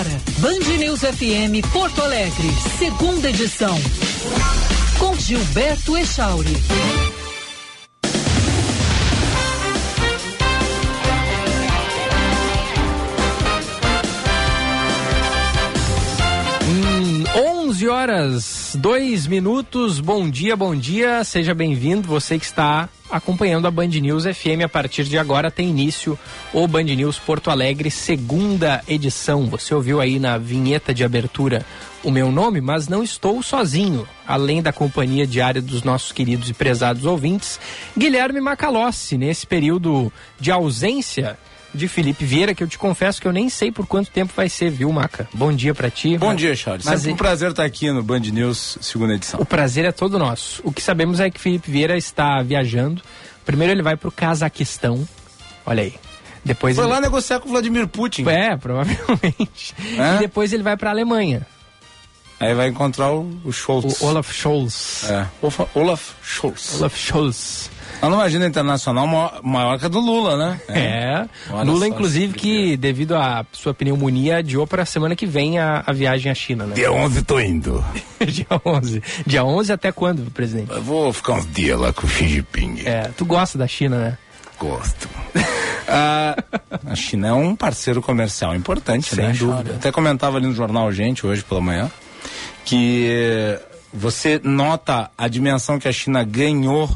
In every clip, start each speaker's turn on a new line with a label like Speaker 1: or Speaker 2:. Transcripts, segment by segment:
Speaker 1: agora, Band News FM Porto Alegre, segunda edição. Com Gilberto Echauri.
Speaker 2: 11 horas, 2 minutos. Bom dia, bom dia. Seja bem-vindo. Você que está acompanhando a Band News FM. A partir de agora tem início o Band News Porto Alegre, segunda edição. Você ouviu aí na vinheta de abertura o meu nome, mas não estou sozinho. Além da companhia diária dos nossos queridos e prezados ouvintes, Guilherme Macalossi, nesse período de ausência de Felipe Vieira, que eu te confesso que eu nem sei por quanto tempo vai ser, viu, Maca? Bom dia para ti.
Speaker 3: Bom dia, Charles. Mas Sempre um prazer estar aqui no Band News, segunda edição.
Speaker 2: O prazer é todo nosso. O que sabemos é que Felipe Vieira está viajando. Primeiro ele vai para o Cazaquistão. Olha aí. Depois
Speaker 3: Foi
Speaker 2: ele...
Speaker 3: lá negociar com o Vladimir Putin.
Speaker 2: É, provavelmente. É? E depois ele vai para a Alemanha.
Speaker 3: Aí vai encontrar o, o Scholz.
Speaker 2: O Olaf Scholz.
Speaker 3: É, Olaf Scholz.
Speaker 2: Olaf Scholz.
Speaker 3: A numa agenda internacional maior, maior que a do Lula, né?
Speaker 2: É. é. Lula, inclusive, que devido à sua pneumonia, adiou para a semana que vem a, a viagem à China, né?
Speaker 3: Dia 11 tô indo.
Speaker 2: Dia 11. Dia 11 até quando, presidente?
Speaker 3: Eu vou ficar uns dias lá com o Xi Jinping.
Speaker 2: É, tu gosta da China, né?
Speaker 3: Gosto. ah, a China é um parceiro comercial importante,
Speaker 2: Sem
Speaker 3: né?
Speaker 2: dúvida.
Speaker 3: Até comentava ali no jornal Gente hoje pela manhã que você nota a dimensão que a China ganhou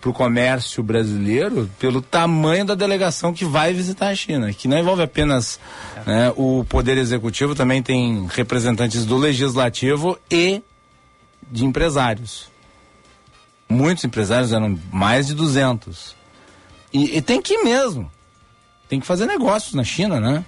Speaker 3: para o comércio brasileiro pelo tamanho da delegação que vai visitar a China, que não envolve apenas né, o poder executivo, também tem representantes do legislativo e de empresários. Muitos empresários eram mais de 200. E, e tem que ir mesmo. Tem que fazer negócios na China, né?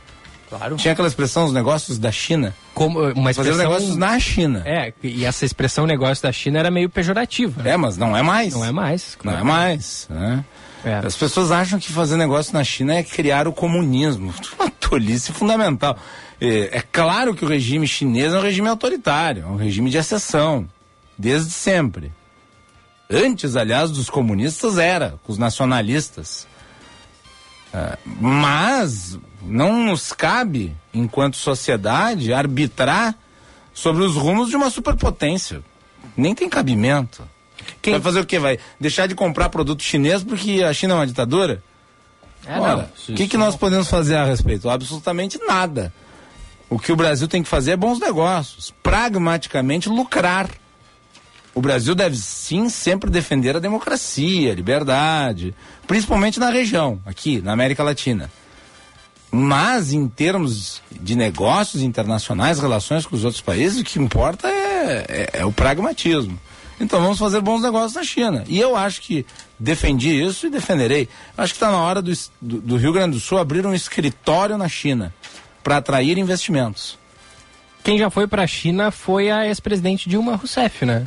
Speaker 2: Claro.
Speaker 3: Tinha aquela expressão, os negócios da China.
Speaker 2: Como uma expressão...
Speaker 3: Fazer negócios na China.
Speaker 2: É, e essa expressão negócio da China era meio pejorativa.
Speaker 3: Né? É, mas não é mais.
Speaker 2: Não é mais.
Speaker 3: Claro. Não é mais, né?
Speaker 2: É.
Speaker 3: As pessoas acham que fazer negócio na China é criar o comunismo. Uma tolice fundamental. É, é claro que o regime chinês é um regime autoritário, é um regime de exceção, desde sempre. Antes, aliás, dos comunistas era, com os nacionalistas. É, mas não nos cabe, enquanto sociedade, arbitrar sobre os rumos de uma superpotência. Nem tem cabimento. Quem... Vai fazer o quê? Vai deixar de comprar produto chinês porque a China é uma ditadura?
Speaker 2: É,
Speaker 3: Ora, o que, que nós podemos fazer a respeito? Absolutamente nada. O que o Brasil tem que fazer é bons negócios, pragmaticamente lucrar. O Brasil deve sim sempre defender a democracia, a liberdade, principalmente na região, aqui, na América Latina. Mas em termos de negócios internacionais, relações com os outros países, o que importa é, é, é o pragmatismo. Então vamos fazer bons negócios na China. E eu acho que defendi isso e defenderei. Acho que está na hora do, do, do, Rio Grande do Sul abrir um escritório na China para atrair investimentos.
Speaker 2: Quem já foi para a China foi a ex-presidente Dilma Rousseff, né?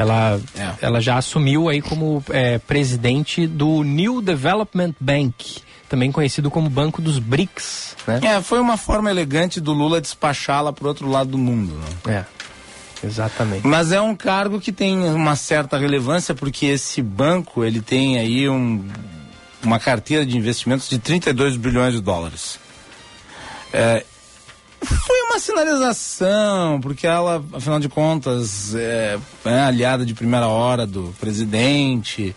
Speaker 2: Ela, é. ela já assumiu aí como é, presidente do New Development Bank, também conhecido como Banco dos BRICS. Né?
Speaker 3: É, foi uma forma elegante do Lula despachá-la para outro lado do mundo.
Speaker 2: Né? É, exatamente.
Speaker 3: Mas é um cargo que tem uma certa relevância porque esse banco ele tem aí um, uma carteira de investimentos de 32 bilhões de dólares. É, foi uma sinalização, porque ela, afinal de contas, é, é aliada de primeira hora do presidente.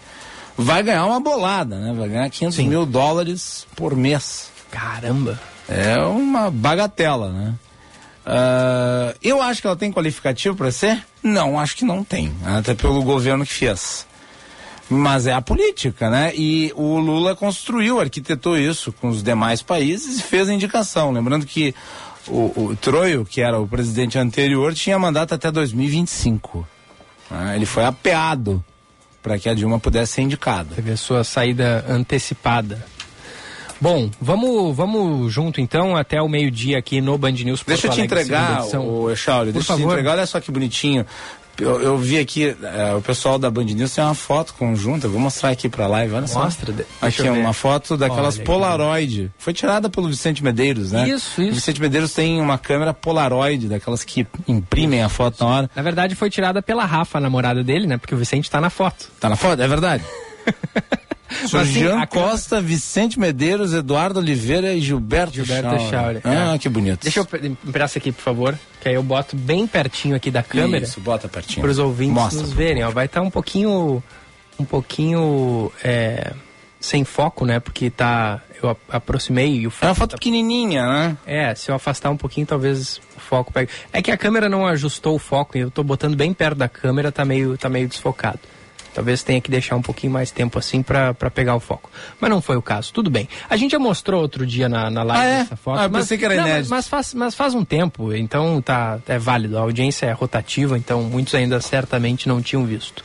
Speaker 3: Vai ganhar uma bolada, né? Vai ganhar 500 Sim. mil dólares por mês.
Speaker 2: Caramba!
Speaker 3: É uma bagatela, né? Uh, eu acho que ela tem qualificativo para ser? Não, acho que não tem. Até pelo governo que fez. Mas é a política, né? E o Lula construiu, arquitetou isso com os demais países e fez a indicação. Lembrando que o, o Troio, que era o presidente anterior, tinha mandato até 2025. Né? Ele foi apeado para que a Dilma pudesse ser indicada.
Speaker 2: Teve a sua saída antecipada. Bom, vamos, vamos junto então até o meio-dia aqui no Band News. Porto
Speaker 3: deixa eu te entregar, o Echauri, deixa eu te entregar, olha só que bonitinho. Eu, eu, vi aqui, é, o pessoal da Band News tem uma foto conjunta, vou mostrar aqui pra live, olha só.
Speaker 2: Mostra.
Speaker 3: Aqui é uma foto daquelas olha, Polaroid. Foi tirada pelo Vicente Medeiros, né?
Speaker 2: Isso, isso.
Speaker 3: O Vicente Medeiros tem uma câmera Polaroid, daquelas que imprimem a foto na hora.
Speaker 2: Na verdade foi tirada pela Rafa, a namorada dele, né? Porque o Vicente tá na foto.
Speaker 3: Tá na foto? É verdade. Sou Jean Costa, Vicente Medeiros, Eduardo Oliveira e Gilberto,
Speaker 2: Gilberto Schauer.
Speaker 3: Ah, é. que bonito.
Speaker 2: Deixa eu emprestar aqui, por favor, que aí eu boto bem pertinho aqui da câmera.
Speaker 3: Isso, bota pertinho.
Speaker 2: Para os ouvintes Mostra, nos verem. Ó, vai estar tá um pouquinho, um pouquinho é, sem foco, né? Porque tá, eu aproximei e o
Speaker 3: foco... É uma foto tá... pequenininha, né?
Speaker 2: É, se eu afastar um pouquinho, talvez o foco pegue. É que a câmera não ajustou o foco, eu estou botando bem perto da câmera, tá meio, tá meio desfocado. Talvez tenha que deixar um pouquinho mais tempo assim para pegar o foco. Mas não foi o caso. Tudo bem. A gente já mostrou outro dia na, na live
Speaker 3: ah, é?
Speaker 2: essa foto.
Speaker 3: Ah, mas, pensei que era não,
Speaker 2: inédito. Mas, mas, faz, mas faz um tempo, então tá, é válido. A audiência é rotativa, então muitos ainda certamente não tinham visto.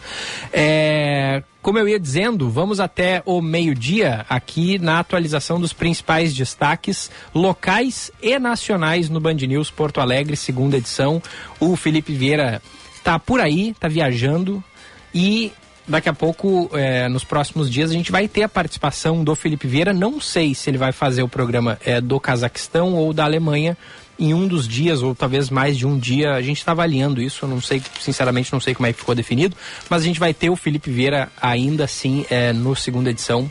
Speaker 2: É, como eu ia dizendo, vamos até o meio-dia aqui na atualização dos principais destaques locais e nacionais no Band News Porto Alegre, segunda edição. O Felipe Vieira tá por aí, tá viajando e daqui a pouco, é, nos próximos dias, a gente vai ter a participação do Felipe Vieira. Não sei se ele vai fazer o programa é, do Cazaquistão ou da Alemanha em um dos dias, ou talvez mais de um dia. A gente está avaliando isso, eu não sei, sinceramente, não sei como é que ficou definido, mas a gente vai ter o Felipe Vieira ainda assim é, no segunda edição,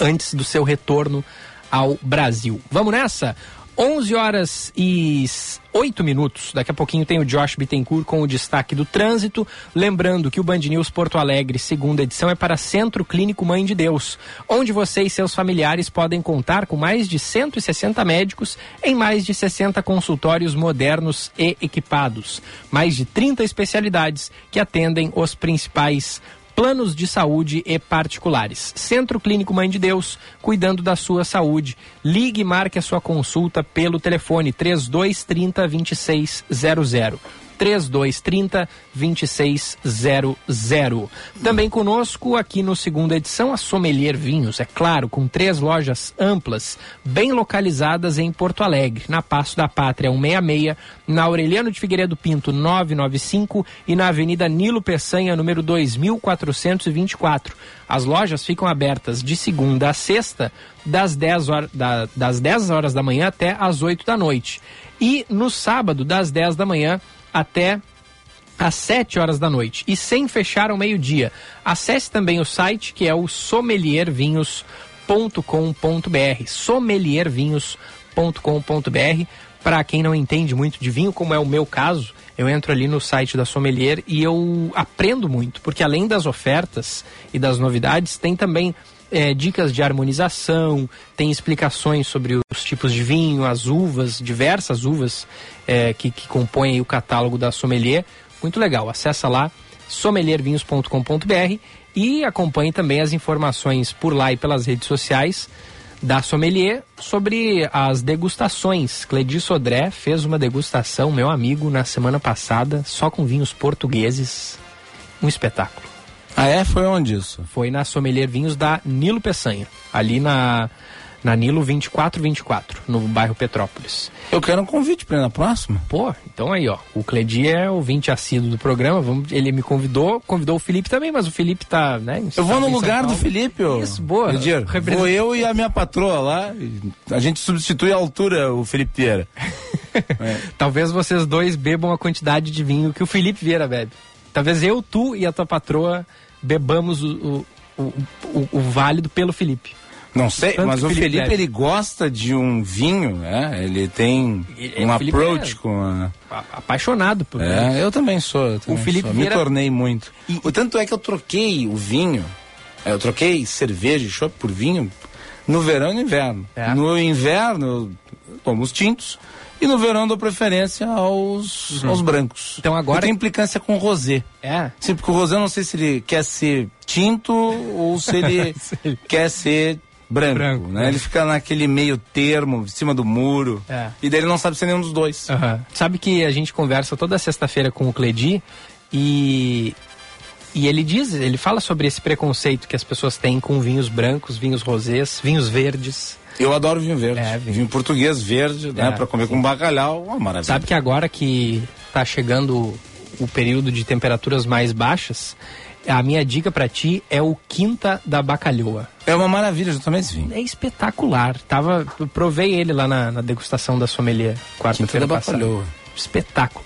Speaker 2: antes do seu retorno ao Brasil. Vamos nessa? 11 horas e 8 minutos. Daqui a pouquinho tem o Josh Bittencourt com o destaque do trânsito. Lembrando que o Band News Porto Alegre, segunda edição, é para Centro Clínico Mãe de Deus, onde você e seus familiares podem contar com mais de 160 médicos em mais de 60 consultórios modernos e equipados. Mais de 30 especialidades que atendem os principais planos de saúde e particulares. Centro Clínico Mãe de Deus, cuidando da sua saúde. Ligue e marque a sua consulta pelo telefone 3230 2600. 3230 2600. Também conosco aqui no segunda edição a Sommelier Vinhos, é claro, com três lojas amplas, bem localizadas em Porto Alegre, na Passo da Pátria 166, na Aureliano de Figueiredo Pinto 995 e na Avenida Nilo Peçanha número 2424. As lojas ficam abertas de segunda a sexta, das 10 horas, da, das 10 horas da manhã até as 8 da noite. E no sábado, das 10 da manhã até às 7 horas da noite e sem fechar ao meio-dia. Acesse também o site que é o sommeliervinhos.com.br, sommeliervinhos.com.br. Para quem não entende muito de vinho, como é o meu caso, eu entro ali no site da Sommelier e eu aprendo muito, porque além das ofertas e das novidades, tem também é, dicas de harmonização, tem explicações sobre os tipos de vinho, as uvas, diversas uvas é, que, que compõem o catálogo da Sommelier. Muito legal, acessa lá sommeliervinhos.com.br e acompanhe também as informações por lá e pelas redes sociais da Sommelier sobre as degustações. Cledi Sodré fez uma degustação, meu amigo, na semana passada, só com vinhos portugueses. Um espetáculo.
Speaker 3: Ah, é? Foi onde isso?
Speaker 2: Foi na Sommelier Vinhos da Nilo Peçanha, ali na, na Nilo 2424, no bairro Petrópolis.
Speaker 3: Eu quero um convite para ir na próxima.
Speaker 2: Pô, então aí, ó. O Cledi é o 20 assíduo do programa. Vamos, ele me convidou, convidou o Felipe também, mas o Felipe tá, né?
Speaker 3: Eu vou no lugar do Felipe, ó.
Speaker 2: Isso, boa.
Speaker 3: Edir, represent... Vou eu e a minha patroa lá. A gente substitui a altura, o Felipe Vieira.
Speaker 2: é. Talvez vocês dois bebam a quantidade de vinho que o Felipe Vieira bebe. Talvez eu, tu e a tua patroa bebamos o, o, o, o válido pelo Felipe.
Speaker 3: Não sei, Tanto mas o Felipe, Felipe ele gosta de um vinho, né? Ele tem ele, um approach é com a...
Speaker 2: apaixonado por
Speaker 3: É, vinho. eu também sou. Eu também o Felipe sou. Vieira... me tornei muito. E, o tanto é que eu troquei o vinho, é, eu troquei cerveja e chopp por vinho no verão e no inverno. É. No inverno eu tomo os tintos e no verão dou preferência aos, uhum. aos brancos.
Speaker 2: Então agora.
Speaker 3: tem implicância com o rosé.
Speaker 2: É.
Speaker 3: Sim, porque o rosé eu não sei se ele quer ser tinto ou se ele quer ser branco, branco né? É. Ele fica naquele meio termo, em cima do muro. É. E daí ele não sabe ser nenhum dos dois.
Speaker 2: Uhum. Sabe que a gente conversa toda sexta-feira com o Cledi e e ele diz, ele fala sobre esse preconceito que as pessoas têm com vinhos brancos, vinhos rosés, vinhos verdes.
Speaker 3: Eu adoro vinho verde. É, vinho. vinho. português verde, né? é? Para comer com bacalhau, uma maravilha.
Speaker 2: Sabe que agora que tá chegando o período de temperaturas mais baixas, a minha dica para ti é o Quinta da Bacalhoa.
Speaker 3: É uma maravilha, eu também vinho.
Speaker 2: É espetacular. Tava, provei ele lá na, na degustação da sommelier quarta-feira passada. Bacalhoa. Espetáculo.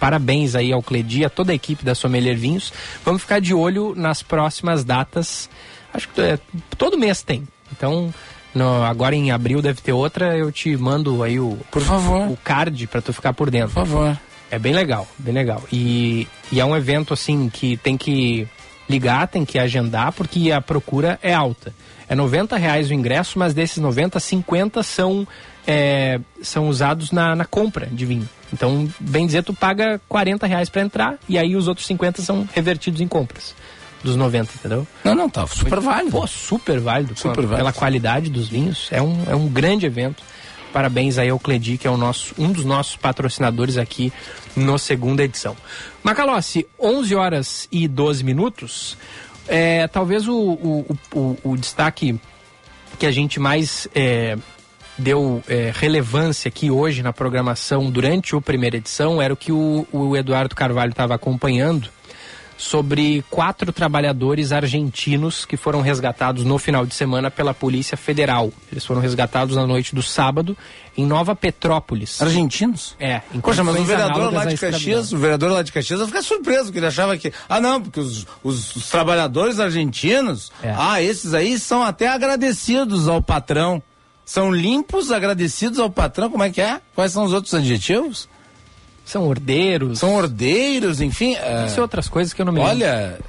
Speaker 2: Parabéns aí ao Cledi, a toda a equipe da Sommelier Vinhos. Vamos ficar de olho nas próximas datas acho que é, todo mês tem. Então, no, agora em abril deve ter outra, eu te mando aí o,
Speaker 3: por favor.
Speaker 2: o card para tu ficar por dentro.
Speaker 3: Por favor.
Speaker 2: É bem legal, bem legal. E, e é um evento assim que tem que ligar, tem que agendar, porque a procura é alta. É 90 reais o ingresso, mas desses 90, 50 são, é, são usados na, na compra de vinho. Então, bem dizer, tu paga 40 reais para entrar e aí os outros 50 são revertidos em compras. Dos 90, entendeu?
Speaker 3: Não, não, tá super válido.
Speaker 2: Pô, super válido.
Speaker 3: Super
Speaker 2: pela,
Speaker 3: válido.
Speaker 2: Pela qualidade dos vinhos. É um, é um grande evento. Parabéns aí ao Cledi, que é o nosso, um dos nossos patrocinadores aqui no segunda edição. Macalossi, 11 horas e 12 minutos. É, talvez o, o, o, o destaque que a gente mais é, deu é, relevância aqui hoje na programação durante a primeira edição era o que o, o Eduardo Carvalho estava acompanhando sobre quatro trabalhadores argentinos que foram resgatados no final de semana pela Polícia Federal. Eles foram resgatados na noite do sábado em Nova Petrópolis.
Speaker 3: Argentinos?
Speaker 2: É. Em
Speaker 3: Poxa, mas o vereador lá de. Caxias, o vereador lá de Caxias vai ficar surpreso, porque ele achava que. Ah, não, porque os, os, os trabalhadores argentinos,
Speaker 2: É.
Speaker 3: ah, esses aí são até agradecidos ao patrão. São limpos, agradecidos ao patrão. Como é que é? Quais são os outros adjetivos?
Speaker 2: São ordeiros.
Speaker 3: São ordeiros, enfim. é,
Speaker 2: Isso e outras coisas que eu não me lembro.
Speaker 3: Olha,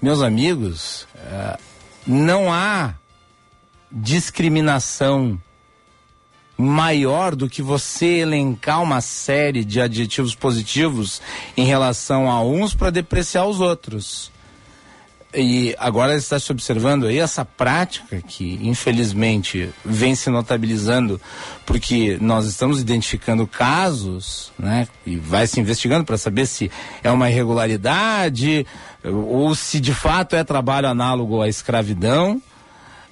Speaker 3: meus amigos, eh, não há discriminação maior do que você elencar uma série de adjetivos positivos em relação a uns para depreciar os outros. E agora está se observando aí essa prática que, infelizmente, vem se notabilizando, porque nós estamos identificando casos, né? E vai se investigando para saber se é uma irregularidade ou se de fato é trabalho análogo à escravidão.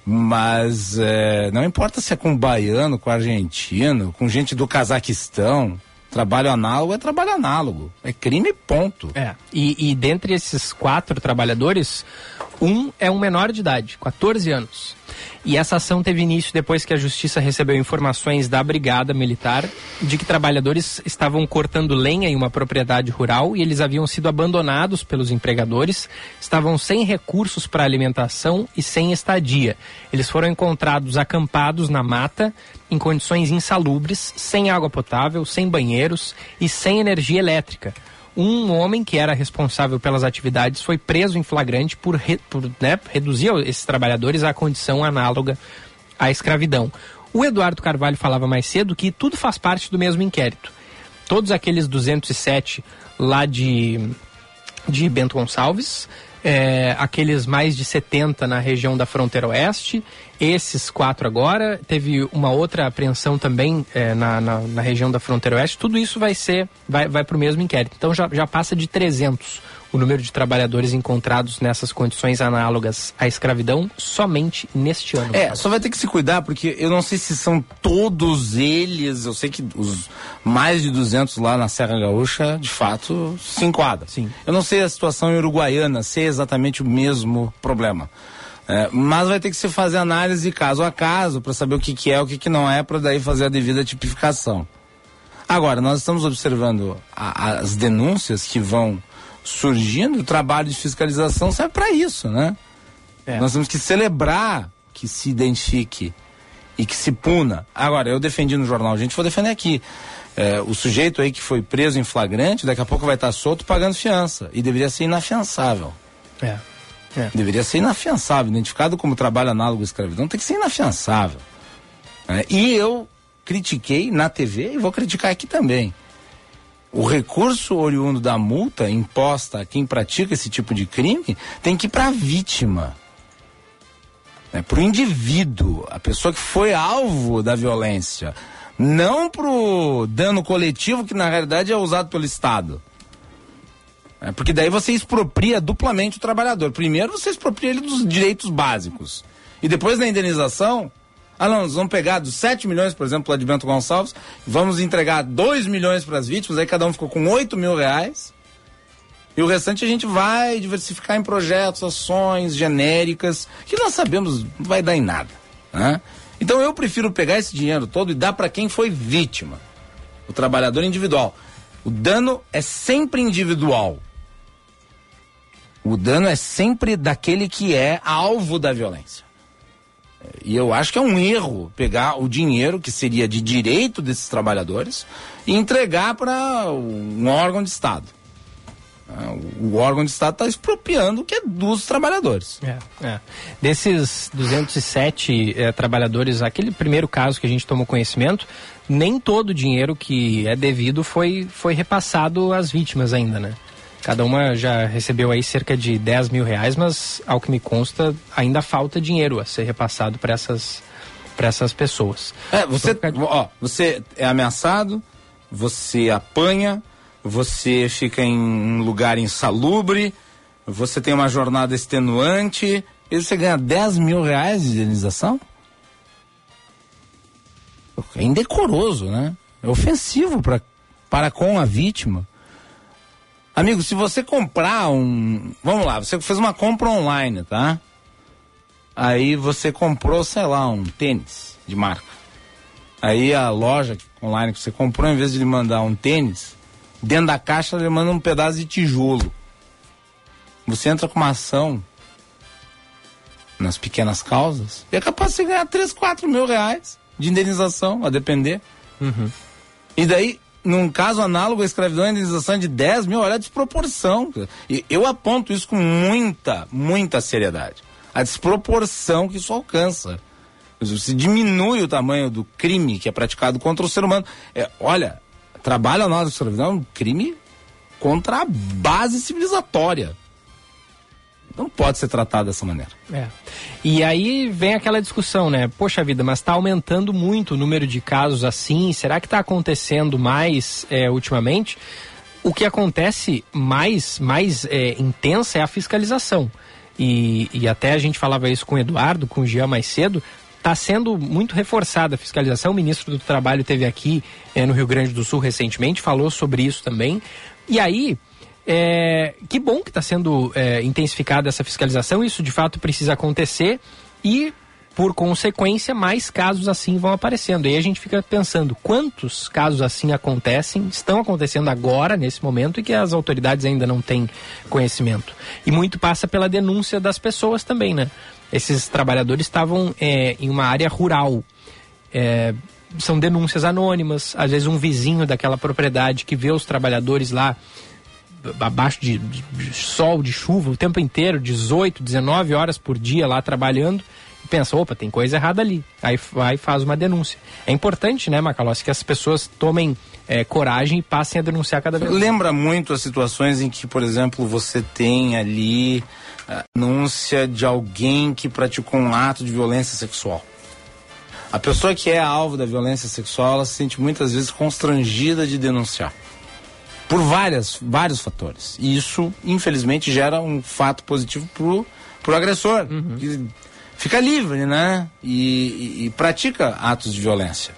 Speaker 3: Mas eh, não importa se é com baiano, com argentino, com gente do Cazaquistão. Trabalho análogo é trabalho análogo. É crime, ponto.
Speaker 2: É. E, e dentre esses quatro trabalhadores, um é um menor de idade, 14 anos. E essa ação teve início depois que a justiça recebeu informações da Brigada Militar de que trabalhadores estavam cortando lenha em uma propriedade rural e eles haviam sido abandonados pelos empregadores, estavam sem recursos para alimentação e sem estadia. Eles foram encontrados acampados na mata, em condições insalubres, sem água potável, sem banheiros e sem energia elétrica um homem que era responsável pelas atividades foi preso em flagrante por, re, por né, reduzir esses trabalhadores à condição análoga à escravidão. O Eduardo Carvalho falava mais cedo que tudo faz parte do mesmo inquérito. Todos aqueles 207 lá de, de Bento Gonçalves, é, aqueles mais de 70 na região da fronteira oeste, esses quatro agora, teve uma outra apreensão também é, na, na, na, região da fronteira oeste, tudo isso vai ser, vai, vai para o mesmo inquérito. Então já, já passa de 300 o número de trabalhadores encontrados nessas condições análogas à escravidão somente neste ano.
Speaker 3: É, só vai ter que se cuidar, porque eu não sei se são todos eles, eu sei que os mais de 200 lá na Serra Gaúcha, de fato, se enquadram.
Speaker 2: Sim.
Speaker 3: Eu não sei a situação em Uruguaiana, se é exatamente o mesmo problema. É, mas vai ter que se fazer análise caso a caso para saber o que, que é o que, que não é, para daí fazer a devida tipificação. Agora, nós estamos observando a, as denúncias que vão surgindo, o trabalho de fiscalização serve para isso, né? É. Nós temos que celebrar que se identifique e que se puna. Agora, eu defendi no jornal, a gente vou defender aqui. É, o sujeito aí que foi preso em flagrante, daqui a pouco vai estar solto pagando fiança. E deveria ser inafiançável.
Speaker 2: É.
Speaker 3: É. Deveria ser inafiançável. Identificado como trabalho análogo à escravidão, tem que ser inafiançável. É, e eu critiquei na TV e vou criticar aqui também. O recurso oriundo da multa imposta a quem pratica esse tipo de crime tem que ir para a vítima. É, para o indivíduo, a pessoa que foi alvo da violência. Não para o dano coletivo que na realidade é usado pelo Estado. É, porque daí você expropria duplamente o trabalhador. Primeiro você expropria ele dos direitos básicos. E depois na indenização, ah não, nós vamos pegar dos 7 milhões, por exemplo, de Bento Gonçalves, vamos entregar 2 milhões para as vítimas, aí cada um ficou com 8 mil reais. E o restante a gente vai diversificar em projetos, ações genéricas, que nós sabemos não vai dar em nada. Né? Então eu prefiro pegar esse dinheiro todo e dar para quem foi vítima, o trabalhador individual. O dano é sempre individual. O dano é sempre daquele que é alvo da violência. E eu acho que é um erro pegar o dinheiro que seria de direito desses trabalhadores e entregar para um órgão de Estado. O órgão de Estado está expropriando o que é dos trabalhadores.
Speaker 2: É, é. Desses 207 é, trabalhadores, aquele primeiro caso que a gente tomou conhecimento, nem todo o dinheiro que é devido foi, foi repassado às vítimas ainda, né? Cada uma já recebeu aí cerca de 10 mil reais, mas ao que me consta, ainda falta dinheiro a ser repassado para essas, essas pessoas.
Speaker 3: É, você, ó, você é ameaçado, você apanha, você fica em um lugar insalubre, você tem uma jornada extenuante, e você ganha 10 mil reais de indenização? É indecoroso, né? É ofensivo pra, para com a vítima. Amigo, se você comprar um. Vamos lá, você fez uma compra online, tá? Aí você comprou, sei lá, um tênis de marca. Aí a loja online que você comprou, em vez de lhe mandar um tênis, dentro da caixa ele manda um pedaço de tijolo. Você entra com uma ação nas pequenas causas e é capaz de você ganhar 3, 4 mil reais de indenização, a depender. Uhum. E daí num caso análogo à escravidão, a indenização é de 10 mil, olha a desproporção. E eu aponto isso com muita, muita seriedade. A desproporção que isso alcança. Se diminui o tamanho do crime que é praticado contra o ser humano. É, olha, trabalho análogo à escravidão é um crime contra a base civilizatória não pode ser tratado dessa maneira.
Speaker 2: É. E aí vem aquela discussão, né? Poxa vida, mas está aumentando muito o número de casos assim. Será que está acontecendo mais é, ultimamente? O que acontece mais, mais é, intensa é a fiscalização. E, e até a gente falava isso com o Eduardo, com o Jean mais cedo. Está sendo muito reforçada a fiscalização. O ministro do Trabalho teve aqui é, no Rio Grande do Sul recentemente, falou sobre isso também. E aí, é, que bom que está sendo é, intensificada essa fiscalização, isso de fato precisa acontecer e, por consequência, mais casos assim vão aparecendo. E aí a gente fica pensando quantos casos assim acontecem, estão acontecendo agora, nesse momento, e que as autoridades ainda não têm conhecimento. E muito passa pela denúncia das pessoas também, né? Esses trabalhadores estavam é, em uma área rural. É, são denúncias anônimas, às vezes um vizinho daquela propriedade que vê os trabalhadores lá abaixo de, de, de, sol, de chuva, o tempo inteiro, 18, 19 horas por dia lá trabalhando, e pensa, opa, tem coisa errada ali. Aí vai e faz uma denúncia. É importante, né, Macalossi, que as pessoas tomem é, coragem e passem a denunciar cada vez.
Speaker 3: Lembra muito as situações em que, por exemplo, você tem ali a denúncia de alguém que praticou um ato de violência sexual. A pessoa que é alvo da violência sexual, ela se sente muitas vezes constrangida de denunciar por várias, vários fatores. E isso, infelizmente, gera um fato positivo pro, pro agressor. Uhum. Que fica livre, né? E, e, e, pratica atos de violência.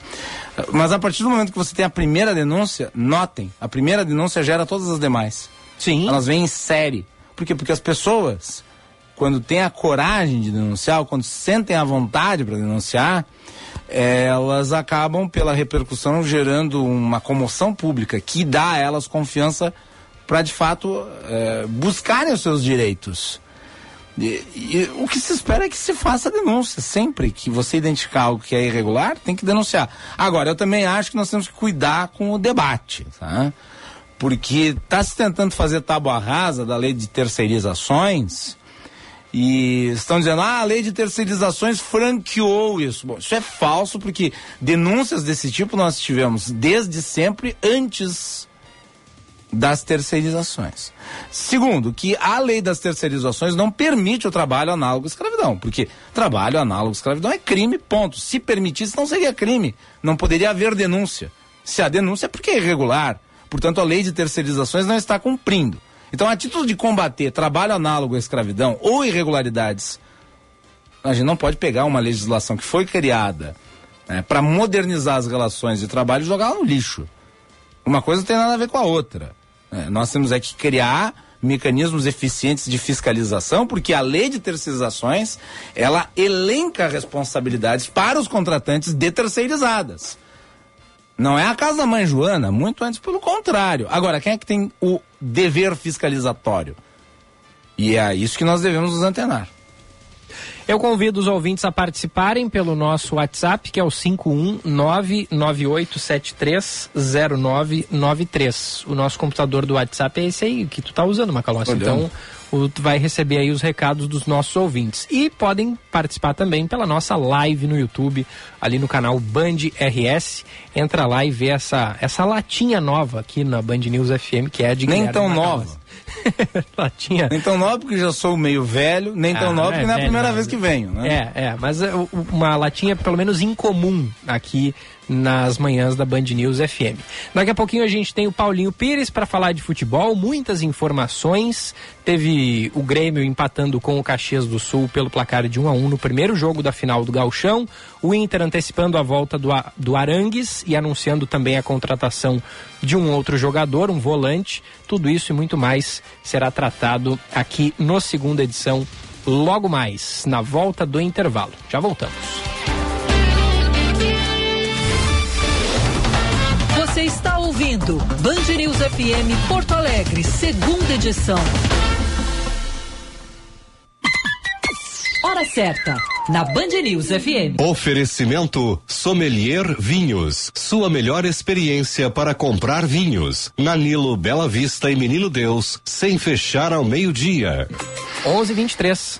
Speaker 3: Mas a partir do momento que você tem a primeira denúncia, notem, a primeira denúncia gera todas as demais.
Speaker 2: Sim.
Speaker 3: Elas vêm em série. Por quê? Porque as pessoas, quando têm a coragem de denunciar, quando sentem a vontade para denunciar, elas acabam, pela repercussão, gerando uma comoção pública que dá a elas confiança para, de fato, é, buscarem os seus direitos. E, e, o que se espera é que se faça denúncia. Sempre que você identificar algo que é irregular, tem que denunciar. Agora, eu também acho que nós temos que cuidar com o debate, tá? Porque está se tentando fazer tábua rasa da lei de terceirizações e estão dizendo, ah, a lei de terceirizações franqueou isso. Bom, isso é falso, porque denúncias desse tipo nós tivemos desde sempre antes das terceirizações. Segundo, que a lei das terceirizações não permite o trabalho análogo à escravidão, porque trabalho análogo à escravidão é crime, ponto. Se permitisse, não seria crime. Não poderia haver denúncia. Se há denúncia é porque é irregular. Portanto, a lei de terceirizações não está cumprindo. Então, a título de combater trabalho análogo à escravidão ou irregularidades, a gente não pode pegar uma legislação que foi criada né, para modernizar as relações de trabalho e jogar no lixo. Uma coisa não tem nada a ver com a outra. É, nós temos é que criar mecanismos eficientes de fiscalização, porque a lei de terceirizações, ela elenca responsabilidades para os contratantes de terceirizadas. Não é a casa da mãe Joana, muito antes pelo contrário. Agora, quem é que tem o dever fiscalizatório? E é isso que nós devemos nos antenar.
Speaker 2: Eu convido os ouvintes a participarem pelo nosso WhatsApp, que é o 51998730993. O nosso computador do WhatsApp é esse aí que tu tá usando, Macalossi. Então, vai receber aí os recados dos nossos ouvintes. E podem participar também pela nossa live no YouTube, ali no canal Band RS. Entra lá e vê essa, essa latinha nova aqui na Band News FM, que é de
Speaker 3: Nem
Speaker 2: Guilherme
Speaker 3: tão
Speaker 2: Macalossi.
Speaker 3: nova.
Speaker 2: latinha.
Speaker 3: Nem tão nova porque já sou meio velho, nem tão
Speaker 2: Ah,
Speaker 3: nova
Speaker 2: é
Speaker 3: porque não é a primeira
Speaker 2: não.
Speaker 3: vez que venho, né?
Speaker 2: É, é, mas é, o- uma latinha pelo menos incomum aqui nas manhãs da Band News FM. Daqui a pouquinho a gente tem o Paulinho Pires para falar de futebol, muitas informações. Teve o Grêmio empatando com o Caxias do Sul pelo placar de 1 a 1 no primeiro jogo da final do Gauchão. O Inter antecipando a volta do, do Arangues e anunciando também a contratação de um outro jogador, um volante. Tudo isso e muito mais será tratado aqui no segunda edição logo mais, na volta do intervalo. Já voltamos.
Speaker 1: Você está ouvindo Band News FM Porto Alegre, segunda edição. Hora certa, na Band News FM.
Speaker 4: Oferecimento Sommelier Vinhos. Sua melhor experiência para comprar vinhos. Nanilo Bela Vista e Menino Deus, sem fechar ao meio-dia.
Speaker 2: 11:23.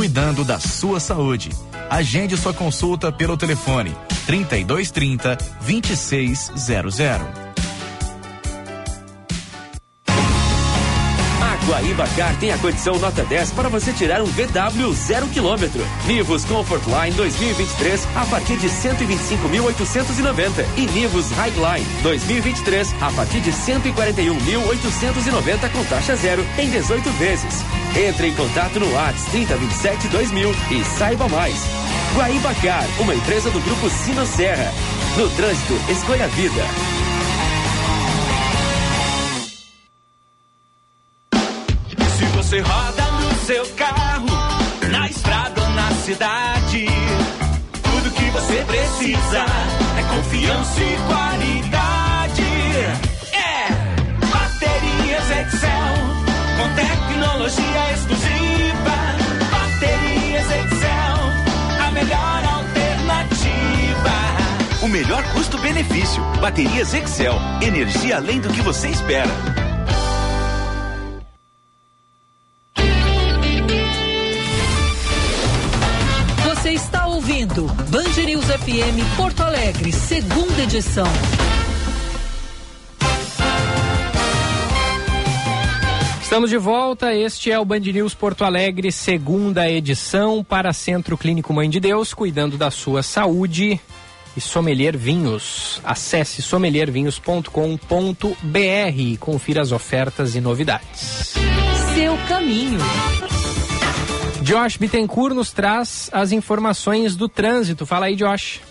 Speaker 5: cuidando da sua saúde. Agende sua consulta pelo telefone 3230 2600.
Speaker 6: A Guaíba Car tem a condição nota 10 para você tirar um VW zero quilômetro. Nivus Comfort Line 2023 a partir de 125.890 e Nivus Highline 2023 a partir de 141.890 com taxa zero em 18 vezes. Entre em contato no WhatsApp 3027 2000 e saiba mais. Guaíba Car, uma empresa do grupo Sino Serra. No trânsito, escolha a vida.
Speaker 7: Se você roda no seu carro, na estrada ou na cidade, tudo que você precisa é confiança e qualidade.
Speaker 8: Custo-benefício. Baterias Excel. Energia além do que você espera.
Speaker 1: Você está ouvindo Band News FM Porto Alegre, segunda edição.
Speaker 2: Estamos de volta. Este é o Band News Porto Alegre, segunda edição para Centro Clínico Mãe de Deus, cuidando da sua saúde. E Sommelier Vinhos. Acesse sommeliervinhos.com.br e confira as ofertas e novidades.
Speaker 1: Seu caminho.
Speaker 2: Josh Bittencourt nos traz as informações do trânsito. Fala aí, Josh.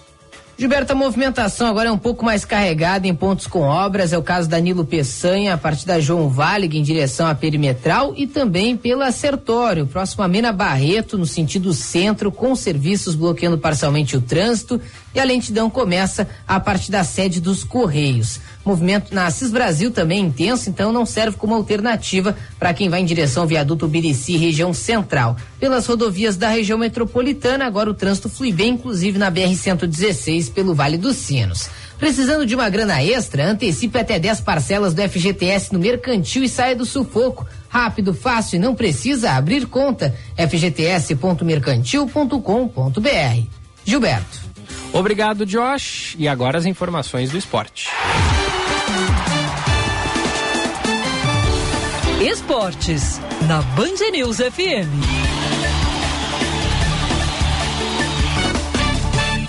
Speaker 9: Gilberto, a movimentação agora é um pouco mais carregada em pontos com obras. É o caso da Nilo Peçanha, a partir da João Valig em direção à Perimetral e também pela Sertório, próximo a Mena Barreto, no sentido centro, com serviços bloqueando parcialmente o trânsito. E a lentidão começa a partir da sede dos Correios. Movimento na Brasil também intenso, então não serve como alternativa para quem vai em direção ao viaduto Birici, região central. Pelas rodovias da região metropolitana, agora o trânsito flui bem, inclusive na BR-116 pelo Vale dos Sinos. Precisando de uma grana extra? Antecipe até 10 parcelas do FGTS no Mercantil e saia do sufoco. Rápido, fácil e não precisa abrir conta. fgts.mercantil.com.br. Gilberto.
Speaker 2: Obrigado, Josh. E agora as informações do esporte.
Speaker 1: Esportes, na Band News FM.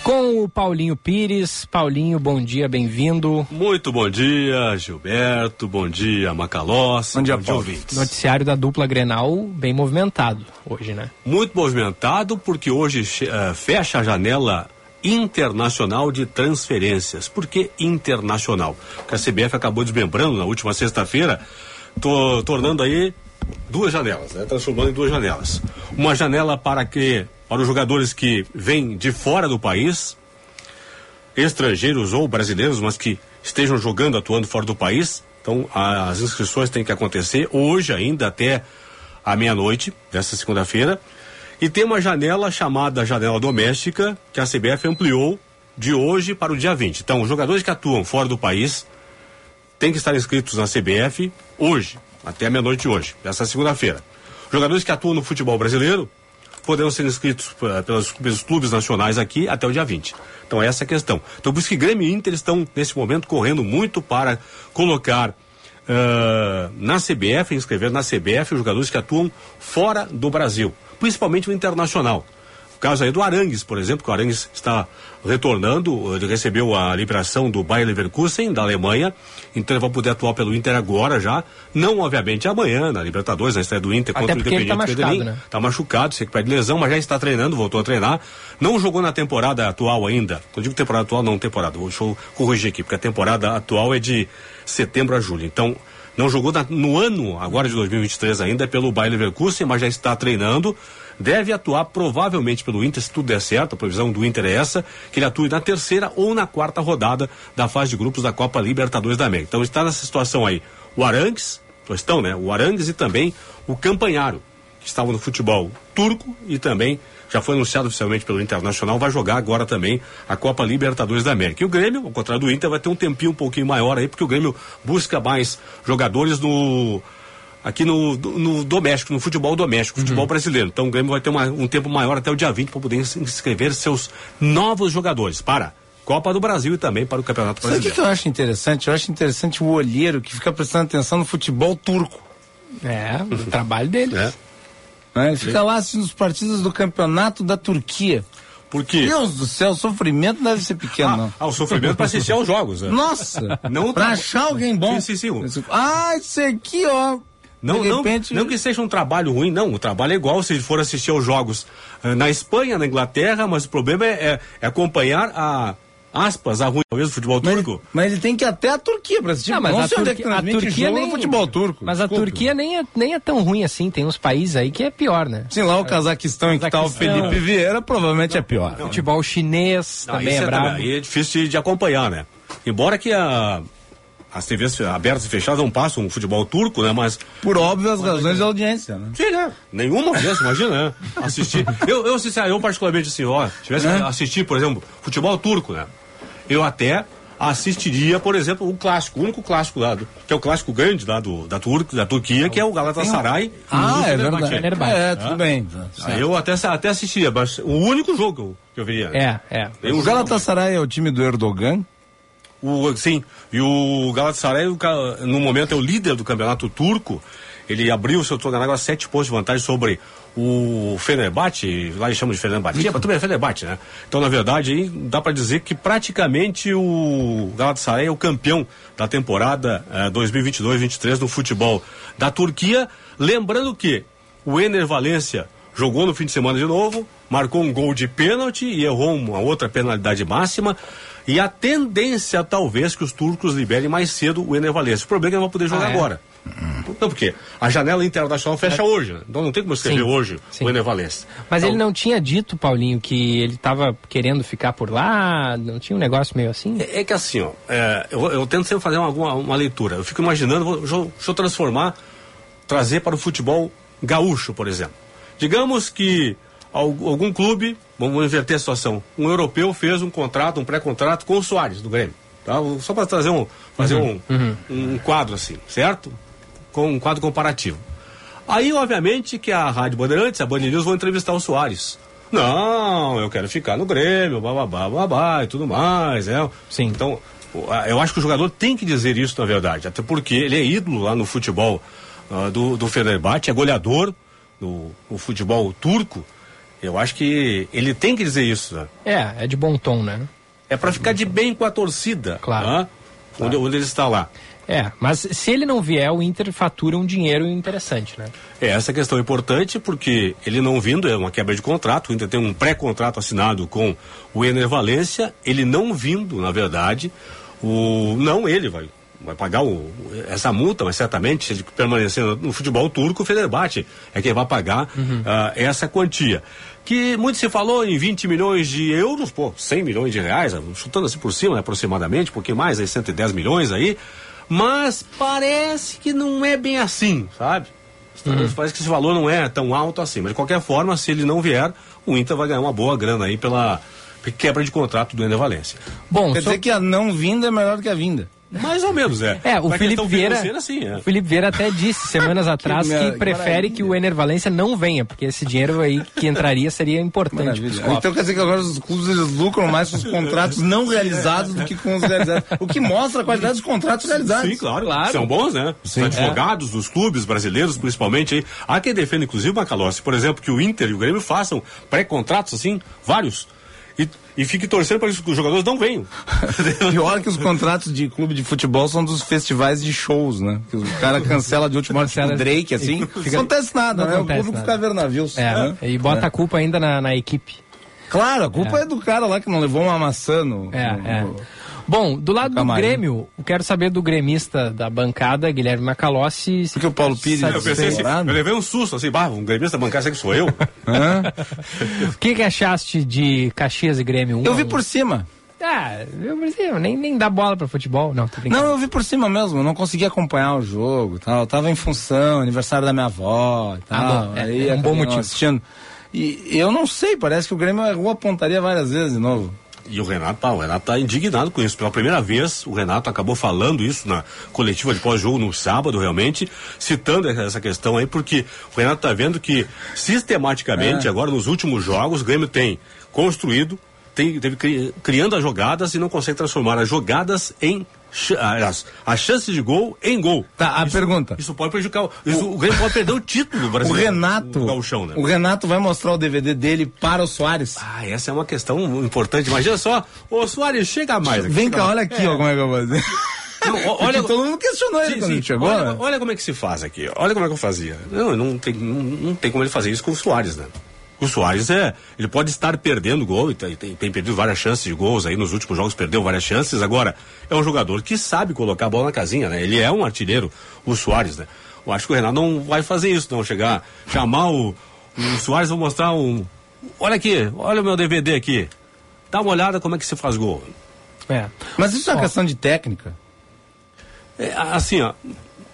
Speaker 2: Com o Paulinho Pires. Paulinho, bom dia, bem-vindo.
Speaker 10: Muito bom dia, Gilberto. Bom dia, Macalossi.
Speaker 3: Bom dia,
Speaker 10: bom
Speaker 3: Paulo.
Speaker 10: ouvintes.
Speaker 2: Noticiário da dupla Grenal bem movimentado hoje, né?
Speaker 10: Muito movimentado porque hoje eh, fecha a janela internacional de transferências. Por que internacional? Porque a CBF acabou desmembrando na última sexta-feira, to- tornando aí duas janelas, né? transformando em duas janelas. Uma janela para que para os jogadores que vêm de fora do país, estrangeiros ou brasileiros, mas que estejam jogando, atuando fora do país. Então, a- as inscrições têm que acontecer hoje ainda até a meia-noite desta segunda-feira. E tem uma janela chamada janela doméstica que a CBF ampliou de hoje para o dia 20. Então, os jogadores que atuam fora do país têm que estar inscritos na CBF hoje, até a meia-noite de hoje, dessa segunda-feira. Jogadores que atuam no futebol brasileiro poderão ser inscritos eh, pelos, pelos clubes nacionais aqui até o dia 20. Então essa é a questão. Então por isso que Grêmio e Inter estão nesse momento correndo muito para colocar ah, na CBF, inscrever na CBF os jogadores que atuam fora do Brasil, principalmente o internacional. Caso aí do Arangues, por exemplo, que o Arangues está retornando, ele recebeu a liberação do Bayer Leverkusen, da Alemanha, então ele vai poder atuar pelo Inter agora já, não obviamente amanhã, na Libertadores, na estreia do Inter
Speaker 2: Até
Speaker 10: contra o
Speaker 2: tá
Speaker 10: Independiente
Speaker 2: machucado,
Speaker 10: Medellín.
Speaker 2: né?
Speaker 10: Tá machucado, se recupera de lesão, mas já está treinando, voltou a treinar. Não jogou na temporada atual ainda. Eu digo temporada atual, não temporada. Deixa eu corrigir aqui, porque a temporada atual é de setembro a julho. Então, não jogou na- no ano agora de 2023 ainda pelo Bayer Leverkusen, mas já está treinando. Deve atuar provavelmente pelo Inter, se tudo der certo. A previsão do Inter é essa, que ele atue na terceira ou na quarta rodada da fase de grupos da Copa Libertadores da América. Então está nessa situação aí o Arangues, estão, né? O Arangues e também o Campanharo que estavam no futebol turco e também já foi anunciado oficialmente pelo Internacional, vai jogar agora também a Copa Libertadores da América. E o Grêmio, ao contrário do Inter, vai ter um tempinho um pouquinho maior aí, porque o Grêmio busca mais jogadores no aqui no, no doméstico, no futebol doméstico, futebol brasileiro. Então o Grêmio vai ter uma- um tempo maior até o dia 20 para poder ins- inscrever seus novos jogadores para Copa do Brasil e também para o Campeonato
Speaker 3: Sabe o que,
Speaker 10: Brasileiro.
Speaker 3: eu acho interessante? Eu acho interessante o olheiro que fica prestando atenção no futebol turco.
Speaker 2: É, o trabalho dele.
Speaker 10: É.
Speaker 3: né? Ele fica lá assistindo os partidos do campeonato da Turquia.
Speaker 10: Por quê?
Speaker 3: Deus do céu, o sofrimento deve ser pequeno, não.
Speaker 10: Ah, o sofrimento para assistir aos jogos. né?
Speaker 3: Nossa!
Speaker 10: Não
Speaker 3: pra
Speaker 10: tá-
Speaker 3: achar alguém bom.
Speaker 10: Sim, sim, sim.
Speaker 3: Ah, isso aqui, ó.
Speaker 10: Não,
Speaker 3: de
Speaker 10: não,
Speaker 3: repente.
Speaker 10: não que seja um trabalho ruim, não. O trabalho é igual se for assistir aos jogos eh, na Espanha, na Inglaterra, mas o problema é, é- é acompanhar a aspas, a ruim talvez do futebol
Speaker 3: Mas
Speaker 10: turco.
Speaker 3: mas ele tem que ir até a Turquia pra assistir.
Speaker 2: Não, mas
Speaker 3: não
Speaker 2: a,
Speaker 3: sei onde é
Speaker 2: Turquia,
Speaker 3: que
Speaker 2: a Turquia nem
Speaker 3: futebol turco.
Speaker 2: Mas a
Speaker 3: Desculpe.
Speaker 2: Turquia nem é, nem é tão ruim assim. Tem uns países aí que é pior, né?
Speaker 3: Sim, lá o Cazaquistão em que tá o. Felipe Vieira, provavelmente é pior.
Speaker 2: Futebol chinês
Speaker 10: Não,
Speaker 2: também
Speaker 10: isso
Speaker 2: é brabo.
Speaker 10: Aí é difícil de, de acompanhar, né? Embora que a, as TVs abertas e fechadas não passam o futebol turco, né? Mas
Speaker 3: Por óbvias razões de audiência, né?
Speaker 10: Sim, né? Nenhuma audiência, imagina, né? Assistir. Eu, eu, sinceramente, eu particularmente assim, ó, tivesse
Speaker 3: É.
Speaker 10: que assistir, por exemplo, futebol turco, né? Eu até assistiria, por exemplo, o clássico, o único clássico lá, do, que é o clássico grande lá do, da, Tur da Turquia, que é o Galatasaray.
Speaker 3: Ah, é
Speaker 10: Fenerbahçe.
Speaker 3: verdade. É, tudo bem.
Speaker 10: Aí eu até, até assistiria, mas o único jogo que eu, que eu veria.
Speaker 2: É, é.
Speaker 10: Um
Speaker 3: O Galatasaray é o time do Erdogan?
Speaker 10: O, sim, e o Galatasaray, o no momento, é o líder do campeonato turco. Ele abriu, se eu estou agora sete pontos de vantagem sobre o Fenerbahçe, lá eles chamam de Fenerbahçe, mas também é Fenerbahçe, né? Então, na verdade, aí dá para dizer que praticamente o Galatasaray é o campeão da temporada eh, 2022-23 no futebol da Turquia. Lembrando que o Ener Valência jogou no fim de semana de novo, marcou um gol de pênalti e errou uma outra penalidade máxima. E a tendência, talvez, que os turcos liberem mais cedo o Ener Valencia. O problema é que ele não vai poder jogar
Speaker 2: Ah, é?
Speaker 10: agora. Não, porque a janela internacional fecha hoje, né? Então não tem como escrever
Speaker 2: Sim,
Speaker 10: hoje
Speaker 2: sim.
Speaker 10: o Ener Valencia.
Speaker 2: Mas
Speaker 10: Então,
Speaker 2: ele não tinha dito, Paulinho, que ele tava querendo ficar por lá? Não tinha um negócio meio assim?
Speaker 10: É, é que assim, ó, é, eu, eu tento sempre fazer uma, uma leitura. Eu fico imaginando, vou, deixa, eu, deixa eu transformar, trazer para o futebol gaúcho, por exemplo. Digamos que al- algum clube, vamos inverter a situação, um europeu fez um contrato, um pré-contrato com o Soares, do Grêmio. tá? Só para trazer um, fazer um, um quadro assim, certo? Com um quadro comparativo. Aí, obviamente, que a Rádio Bandeirantes, a Band News, vão entrevistar o Soares. Não, eu quero ficar no Grêmio, bababá, babá e tudo mais, né?
Speaker 2: Sim.
Speaker 10: Então, eu acho que o jogador tem que dizer isso, na verdade. Até porque ele é ídolo lá no futebol ah, do, do Fenerbahçe, é goleador no, no futebol turco. Eu acho que ele tem que dizer isso, né?
Speaker 2: É, é de bom tom, né?
Speaker 10: É para ficar de bem com a torcida.
Speaker 2: Claro.
Speaker 10: né? Onde, onde ele está lá.
Speaker 2: É, mas se ele não vier, o Inter fatura um dinheiro interessante, né?
Speaker 10: É, essa questão é importante porque ele não vindo, é uma quebra de contrato, o Inter tem um pré-contrato assinado com o Ener Valência, ele não vindo, na verdade, o não ele vai vai pagar o, essa multa, mas certamente se ele permanecer no, futebol turco, o Fenerbahçe é quem vai pagar ah, essa quantia. Que muito se falou em 20 milhões de euros, pô, 100 milhões de reais, chutando assim por cima, né, aproximadamente, um pouquinho mais, aí 110 milhões aí, mas parece que não é bem assim, sabe? Parece que esse valor não é tão alto assim, mas de qualquer forma, se ele não vier, o Inter vai ganhar uma boa grana aí pela quebra de contrato do Ener Valência.
Speaker 2: Bom,
Speaker 3: Quer
Speaker 2: só-
Speaker 3: dizer que a não vinda é melhor que a vinda.
Speaker 10: Mais ou menos, é.
Speaker 2: É, o
Speaker 10: Pra
Speaker 2: Felipe Vieira,
Speaker 10: sim, é.
Speaker 2: o Felipe Vieira até disse semanas atrás que,
Speaker 3: mer-
Speaker 2: prefere
Speaker 3: maravilha.
Speaker 2: que o Ener Valência não venha, porque esse dinheiro aí que entraria seria importante.
Speaker 3: Então quer dizer que agora os clubes eles lucram mais com os contratos não realizados do que com os realizados. O que mostra a qualidade dos contratos realizados.
Speaker 10: Sim, claro.
Speaker 2: Claro.
Speaker 10: São bons, né? Os
Speaker 3: Sim.
Speaker 10: advogados dos clubes brasileiros, principalmente aí. Há quem defenda, inclusive, Macalossi, por exemplo, que o Inter e o Grêmio façam pré-contratos, assim, vários. E, e fique torcendo para que os jogadores não venham.
Speaker 3: Pior que os contratos de clube de futebol são dos festivais de shows, né? Que o cara cancela de última hora, tipo o Drake, assim.
Speaker 2: Fica-
Speaker 3: Não acontece nada,
Speaker 2: não
Speaker 3: né?
Speaker 2: acontece
Speaker 3: o
Speaker 2: nada.
Speaker 3: fica a ver navios.
Speaker 2: É,
Speaker 3: né?
Speaker 2: e bota a culpa ainda na, na equipe.
Speaker 3: Claro, a culpa é. do cara lá que não levou uma maçã no.
Speaker 2: É,
Speaker 3: no-
Speaker 2: é. Bom, do lado do. Grêmio, eu quero saber do gremista da bancada, Guilherme Macalossi. se
Speaker 3: Porque o Paulo Pires-
Speaker 10: Eu pensei assim, eu levei um susto, assim, bah, um gremista bancário, sei que sou eu.
Speaker 2: O que, que achaste de Caxias e Grêmio? Um
Speaker 3: Eu vi
Speaker 2: um?
Speaker 3: por cima.
Speaker 2: Ah, eu por cima, nem, nem dá bola pra futebol. Não, tô brincando.
Speaker 3: Não, eu vi por cima mesmo, eu não consegui acompanhar o jogo e tal. Eu tava em função, aniversário da minha avó e tal.
Speaker 2: Ah, bom, é-
Speaker 3: aí
Speaker 2: é um bom motivo.
Speaker 3: Assistindo. E eu não sei, parece que o Grêmio errou a pontaria várias vezes de novo.
Speaker 10: E o Renato, tá, o Renato tá indignado com isso. Pela primeira vez, o Renato acabou falando isso na coletiva de pós-jogo no sábado, realmente, citando essa questão aí, porque o Renato tá vendo que, sistematicamente,
Speaker 3: É.
Speaker 10: agora nos últimos jogos, o Grêmio tem construído, tem, teve cri- criando as jogadas e não consegue transformar as jogadas em as, as chances de gol em gol.
Speaker 3: Tá, a
Speaker 10: Isso-
Speaker 3: pergunta.
Speaker 10: Isso pode prejudicar. o- isso- o, Grêmio pode perder o título do
Speaker 3: O. Renato,
Speaker 10: O gauchão, né?
Speaker 3: o Renato vai mostrar o DVD dele para o Soares.
Speaker 10: Ah, essa é uma questão importante. Imagina só, ô Soares, chega mais aqui.
Speaker 3: Vem
Speaker 10: chega
Speaker 3: cá,
Speaker 10: mais.
Speaker 3: olha aqui, ó, como é que eu vou fazer.
Speaker 10: Não, olha,
Speaker 3: todo mundo questionou ele
Speaker 10: Sim,
Speaker 3: quando
Speaker 10: sim.
Speaker 3: chegou.
Speaker 10: Olha,
Speaker 3: né?
Speaker 10: olha como é que se faz aqui. Olha como é que eu fazia. Não, não tem, não, não tem como ele fazer isso com o Soares, né? O Soares é. Ele pode estar perdendo gol, e tem, tem- tem perdido várias chances de gols aí nos últimos jogos, perdeu várias chances. Agora, é um jogador que sabe colocar a bola na casinha, né? Ele é um artilheiro, o Soares, né? Eu acho que o Renato não vai fazer isso, não. Chegar, chamar o, o Soares, vou mostrar um. Olha aqui, olha o meu DVD aqui. Dá uma olhada como é que se faz gol.
Speaker 2: É.
Speaker 3: Mas isso é uma questão de técnica.
Speaker 10: É, assim, ó,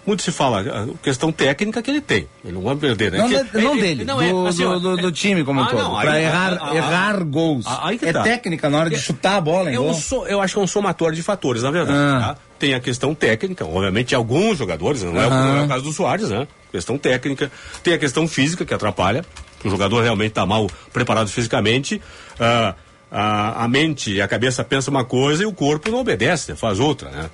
Speaker 10: muito se fala, a questão técnica que ele tem. Ele não vai perder, né?
Speaker 3: Não,
Speaker 10: Que-
Speaker 3: não
Speaker 10: é- é-
Speaker 3: dele,
Speaker 10: não, é,
Speaker 3: do,
Speaker 10: assim, ó,
Speaker 3: do, do- do time como um
Speaker 10: Ah,
Speaker 3: todo.
Speaker 10: não,
Speaker 3: pra
Speaker 10: aí-
Speaker 3: errar,
Speaker 10: ah, ah,
Speaker 3: errar gols.
Speaker 10: ah,
Speaker 3: é
Speaker 10: tá.
Speaker 3: técnica na hora de chutar a bola, hein?
Speaker 10: É um
Speaker 3: gol?
Speaker 10: so- eu acho que é um somatório de fatores, na verdade. Tá? Tem a questão técnica, obviamente, alguns jogadores, não, é, não é o caso do Soares, né? Questão técnica. Tem a questão física, que atrapalha. O jogador realmente está mal preparado fisicamente. Ah, a, a mente e a cabeça pensam uma coisa e o corpo não obedece, faz outra, né?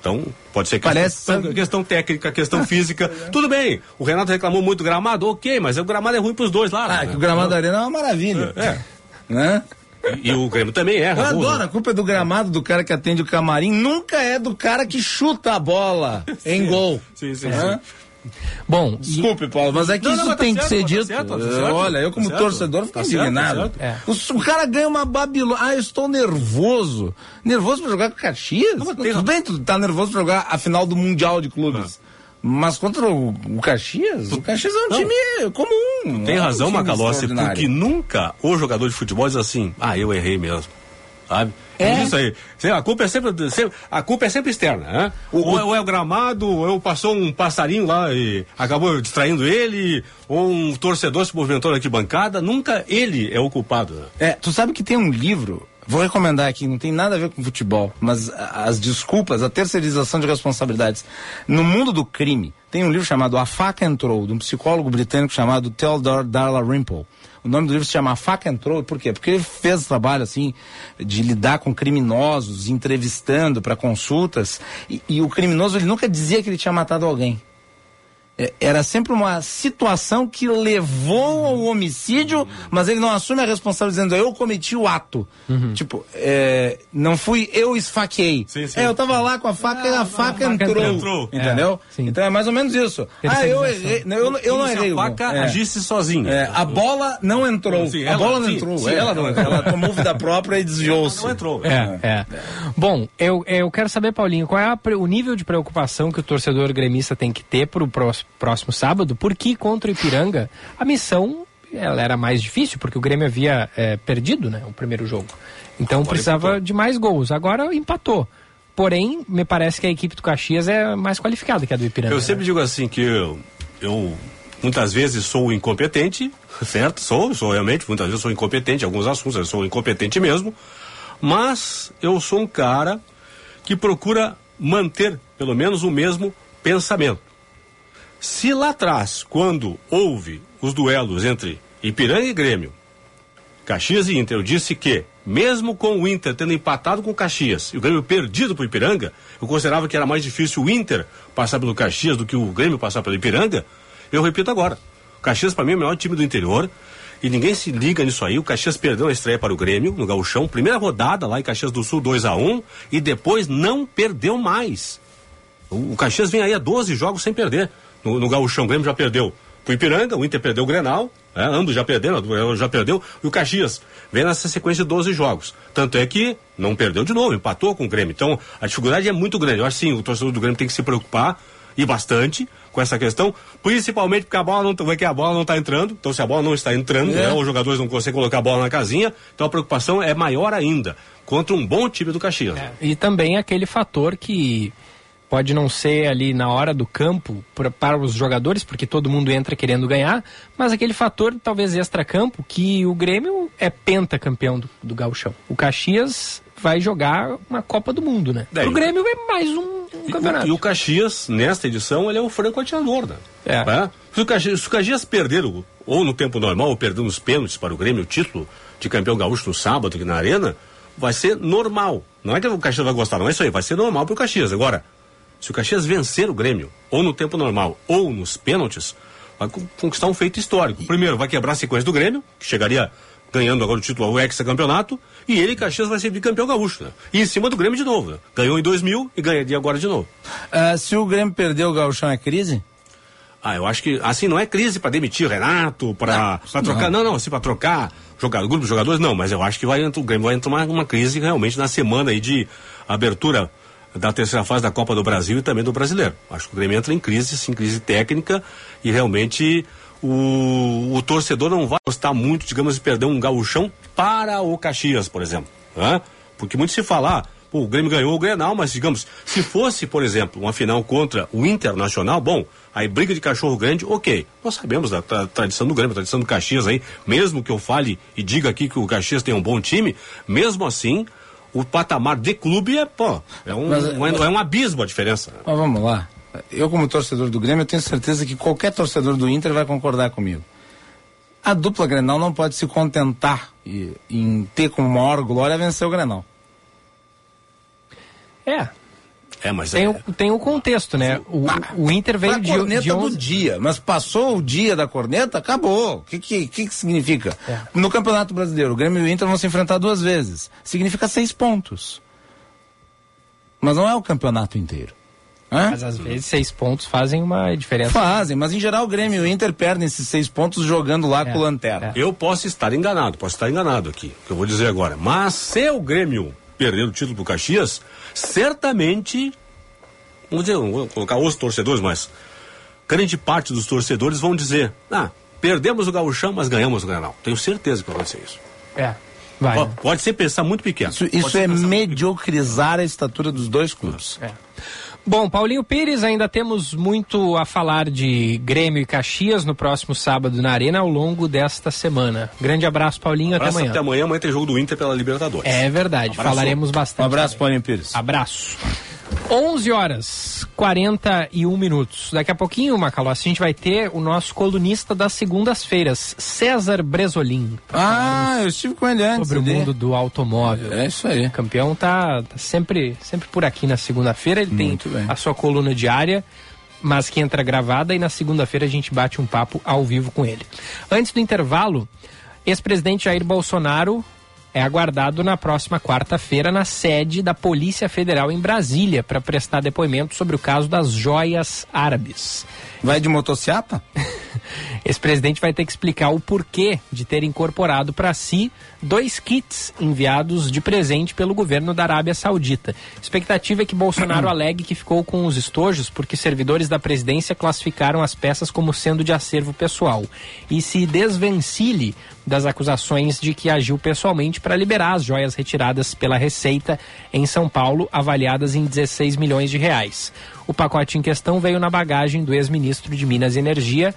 Speaker 10: Então, pode ser que
Speaker 3: Parece-
Speaker 10: questão, questão técnica, questão física. Tudo bem, o Renato reclamou muito do gramado, ok, mas o gramado é ruim para os dois lados.
Speaker 3: Ah,
Speaker 10: né?
Speaker 3: que o gramado da arena é uma maravilha.
Speaker 10: É.
Speaker 3: Né?
Speaker 10: E, o Grêmio também é.
Speaker 3: Eu adoro, a culpa é do gramado do cara que atende o camarim, nunca é do cara que chuta a bola em gol.
Speaker 10: Sim, sim,
Speaker 3: Hã?
Speaker 10: sim.
Speaker 2: Bom,
Speaker 3: Desculpe, Paulo, mas é que
Speaker 10: Não,
Speaker 3: isso
Speaker 10: não, tá
Speaker 3: tem que
Speaker 10: certo,
Speaker 3: ser
Speaker 10: tá
Speaker 3: dito.
Speaker 10: certo, tá certo.
Speaker 3: Olha, eu
Speaker 10: Tá
Speaker 3: como torcedor fico
Speaker 10: Tá tá
Speaker 3: indignado.
Speaker 2: É.
Speaker 3: O, o cara ganha uma Babilônia. Ah, eu estou nervoso. Nervoso pra jogar com o Caxias?
Speaker 10: Não, tem-
Speaker 3: Tudo bem, tu tá nervoso pra jogar a final do Mundial de Clubes. Mas contra o, o Caxias, o Caxias é um
Speaker 10: Não.
Speaker 3: time comum.
Speaker 10: Tem
Speaker 3: é um
Speaker 10: razão, Macalossi, porque nunca o jogador de futebol diz assim, ah, eu errei mesmo. Sabe?
Speaker 3: É?
Speaker 10: Isso aí. A culpa é sempre, sempre- a culpa é sempre externa, né?
Speaker 3: O-
Speaker 10: ou, é- ou é o gramado, ou é passou um passarinho lá e acabou distraindo ele, ou um torcedor se movimentou na arquibancada, nunca ele é o culpado. Né?
Speaker 3: É, tu sabe que tem um livro Vou recomendar aqui, não tem nada a ver com futebol, mas as desculpas, a terceirização de responsabilidades. No mundo do crime, tem um livro chamado A Faca Entrou, de um psicólogo britânico chamado Theodore Dalrymple. O nome do livro se chama A Faca Entrou, por quê? Porque ele fez trabalho assim de lidar com criminosos, entrevistando para consultas, e, e o criminoso ele nunca dizia que ele tinha matado alguém. É, Era sempre uma situação que levou ao homicídio, mas ele não assume a responsabilidade dizendo eu cometi o ato. Tipo, é, não fui eu esfaqueei. É, eu tava lá com a faca e a faca entrou.
Speaker 10: entrou.
Speaker 3: Entendeu? então é mais ou menos isso. Ah, eu errei. Eu, eu não
Speaker 10: se a
Speaker 3: errei.
Speaker 10: faca
Speaker 3: É.
Speaker 10: agisse sozinha.
Speaker 3: É, a bola não entrou.
Speaker 10: Sim,
Speaker 3: a
Speaker 10: ela-
Speaker 3: bola não
Speaker 10: sim,
Speaker 3: entrou.
Speaker 10: sim,
Speaker 3: é,
Speaker 10: ela não entrou.
Speaker 3: Ela tomou vida própria e desviou-se.
Speaker 10: Não entrou.
Speaker 2: É, é. Bom, eu, eu quero saber, Paulinho, qual é a o nível de preocupação que o torcedor gremista tem que ter para o próximo sábado? Porque contra o Ipiranga, a missão ela era mais difícil, porque o Grêmio havia é, perdido né, o primeiro jogo. Então
Speaker 10: Agora
Speaker 2: precisava
Speaker 10: empatou.
Speaker 2: de mais gols. Agora empatou. Porém, me parece que a equipe do Caxias é mais qualificada que a do Ipiranga.
Speaker 10: Eu sempre digo assim que eu, eu muitas vezes sou incompetente, certo? Sou, sou realmente, muitas vezes sou incompetente em alguns assuntos, eu sou incompetente mesmo, mas eu sou um cara que procura manter pelo menos o mesmo pensamento. Se lá atrás, quando houve os duelos entre Ipiranga e Grêmio, Caxias e Inter, eu disse que, mesmo com o Inter tendo empatado com o Caxias e o Grêmio perdido para o Ipiranga, eu considerava que era mais difícil o Inter passar pelo Caxias do que o Grêmio passar pelo Ipiranga. Eu repito agora: o Caxias, para mim, é o melhor time do interior e ninguém se liga nisso aí. O Caxias perdeu a estreia para o Grêmio no Gauchão, primeira rodada lá em Caxias do Sul, 2 a 1 e depois não perdeu mais. O Caxias vem aí a 12 jogos sem perder. No, no Gauchão, o Grêmio já perdeu pro Ipiranga, o Inter perdeu o Grenal, é, ambos já perderam, o Grenal já perdeu, e o Caxias vem nessa sequência de 12 jogos. Tanto é que não perdeu de novo, empatou com o Grêmio. Então, a dificuldade é muito grande. Eu acho sim, o torcedor do Grêmio tem que se preocupar e bastante com essa questão, principalmente porque a bola não tá- que a bola não está entrando. Então, se a bola não está entrando,
Speaker 3: É.
Speaker 10: né, os jogadores não conseguem colocar a bola na casinha, então a preocupação é maior ainda contra um bom time do Caxias.
Speaker 2: E também aquele fator que pode não ser ali na hora do campo pra- para os jogadores, porque todo mundo entra querendo ganhar, mas aquele fator talvez extra-campo que o Grêmio é pentacampeão do, do gauchão. O Caxias vai jogar uma Copa do Mundo, né?
Speaker 10: Daí-
Speaker 2: o Grêmio é mais um, um campeonato.
Speaker 10: E o Caxias, nesta edição, ele é o franco atirador, né?
Speaker 2: É.
Speaker 10: Tá? Se, o Caxias, se o Caxias perder, o- ou no tempo normal, ou perder nos pênaltis para o Grêmio, o título de campeão gaúcho no sábado aqui na Arena, vai ser normal. Não é que o Caxias vai gostar, não é isso aí, vai ser normal para o Caxias. Agora, se o Caxias vencer o Grêmio, ou no tempo normal, ou nos pênaltis, vai con- conquistar um feito histórico. Primeiro, vai quebrar a sequência do Grêmio, que chegaria ganhando agora o título ao ex-campeonato, e ele, Caxias, vai ser bicampeão gaúcho, né? E em cima do Grêmio de novo, né? Ganhou em 2000 e ganharia agora de novo.
Speaker 3: Ah, se o Grêmio perder o Gauchão, é crise?
Speaker 10: Ah, eu acho que, assim, não é crise para demitir o Renato, para trocar, não, não, assim, para trocar jogador, grupo de jogadores, não, mas eu acho que vai, o Grêmio vai entrar uma, uma crise realmente na semana aí de abertura da terceira fase da Copa do Brasil e também do Brasileiro. Acho que o Grêmio entra em crise, sim, crise técnica e realmente o, o torcedor não vai gostar muito, digamos, de perder um gauchão para o Caxias, por exemplo. Né? Porque muito se fala, ah, pô, o Grêmio ganhou o Grenal, mas digamos, se fosse, por exemplo, uma final contra o Internacional, bom, aí briga de cachorro grande, ok. Nós sabemos da tra- tradição do Grêmio, tradição do Caxias aí, mesmo que eu fale e diga aqui que o Caxias tem um bom time, mesmo assim, o patamar de clube é, pô, é um,
Speaker 3: Mas,
Speaker 10: um- é um abismo a diferença.
Speaker 3: Mas vamos lá. Eu, como torcedor do Grêmio, eu tenho certeza que qualquer torcedor do Inter vai concordar comigo. A dupla Grenal não pode se contentar em ter como maior glória vencer o Grenal.
Speaker 2: É.
Speaker 10: É, mas
Speaker 2: tem, o, tem o contexto, né? O, o Inter veio de,
Speaker 3: corneta
Speaker 2: de 11...
Speaker 3: do dia, mas passou o dia da corneta, acabou. O que, que, que, significa?
Speaker 2: É.
Speaker 3: No Campeonato Brasileiro, o Grêmio e o Inter vão se enfrentar duas vezes. Significa seis pontos. Mas não é o campeonato inteiro. Hã?
Speaker 2: Mas às vezes seis pontos fazem uma diferença.
Speaker 3: Fazem, mas em geral o Grêmio e o Inter perdem esses seis pontos jogando lá
Speaker 2: É,
Speaker 3: com o Lanterna.
Speaker 10: Eu posso estar enganado, posso estar enganado aqui, que eu vou dizer agora. Mas se o Grêmio perder o título pro Caxias, certamente, vamos dizer, não vou colocar os torcedores, mas grande parte dos torcedores vão dizer, ah, perdemos o gauchão, mas ganhamos o Granal. Tenho certeza que vai acontecer isso.
Speaker 2: É. Vai.
Speaker 10: Pode,
Speaker 2: né?
Speaker 10: pode ser pensar muito pequeno.
Speaker 3: Isso, isso é mediocrizar a estatura dos dois clubes.
Speaker 2: É. Bom, Paulinho Pires, ainda temos muito a falar de Grêmio e Caxias no próximo sábado na Arena ao longo desta semana. Grande abraço, Paulinho,
Speaker 10: Abraço
Speaker 2: até amanhã.
Speaker 10: Até amanhã, amanhã tem jogo do Inter pela Libertadores.
Speaker 2: É verdade,
Speaker 10: Abraço.
Speaker 2: falaremos bastante.
Speaker 3: Um abraço,
Speaker 2: também.
Speaker 3: Paulinho Pires.
Speaker 2: Abraço. 11 horas 41 minutos. Daqui a pouquinho, Macalossi, a gente vai ter o nosso colunista das segundas-feiras, César Bresolim.
Speaker 3: Ah, eu estive com ele antes.
Speaker 2: Sobre o
Speaker 3: ali.
Speaker 2: mundo do automóvel.
Speaker 3: É isso aí.
Speaker 2: O campeão tá, tá sempre, sempre por aqui na segunda-feira. Ele tem
Speaker 3: Muito bem.
Speaker 2: a sua coluna diária, mas que entra gravada e na segunda-feira a gente bate um papo ao vivo com ele. Antes do intervalo, ex-presidente Jair Bolsonaro é aguardado na próxima quarta-feira na sede da Polícia Federal em Brasília para prestar depoimento sobre o caso das joias árabes.
Speaker 3: Vai de motociata?
Speaker 2: Esse presidente vai ter que explicar o porquê de ter incorporado para si dois kits enviados de presente pelo governo da Arábia Saudita. Expectativa é que Bolsonaro alegue que ficou com os estojos porque servidores da presidência classificaram as peças como sendo de acervo pessoal e se desvencilhe das acusações de que agiu pessoalmente para liberar as joias retiradas pela Receita em São Paulo, avaliadas em 16 milhões de reais. O pacote em questão veio na bagagem do ex-ministro de Minas e Energia,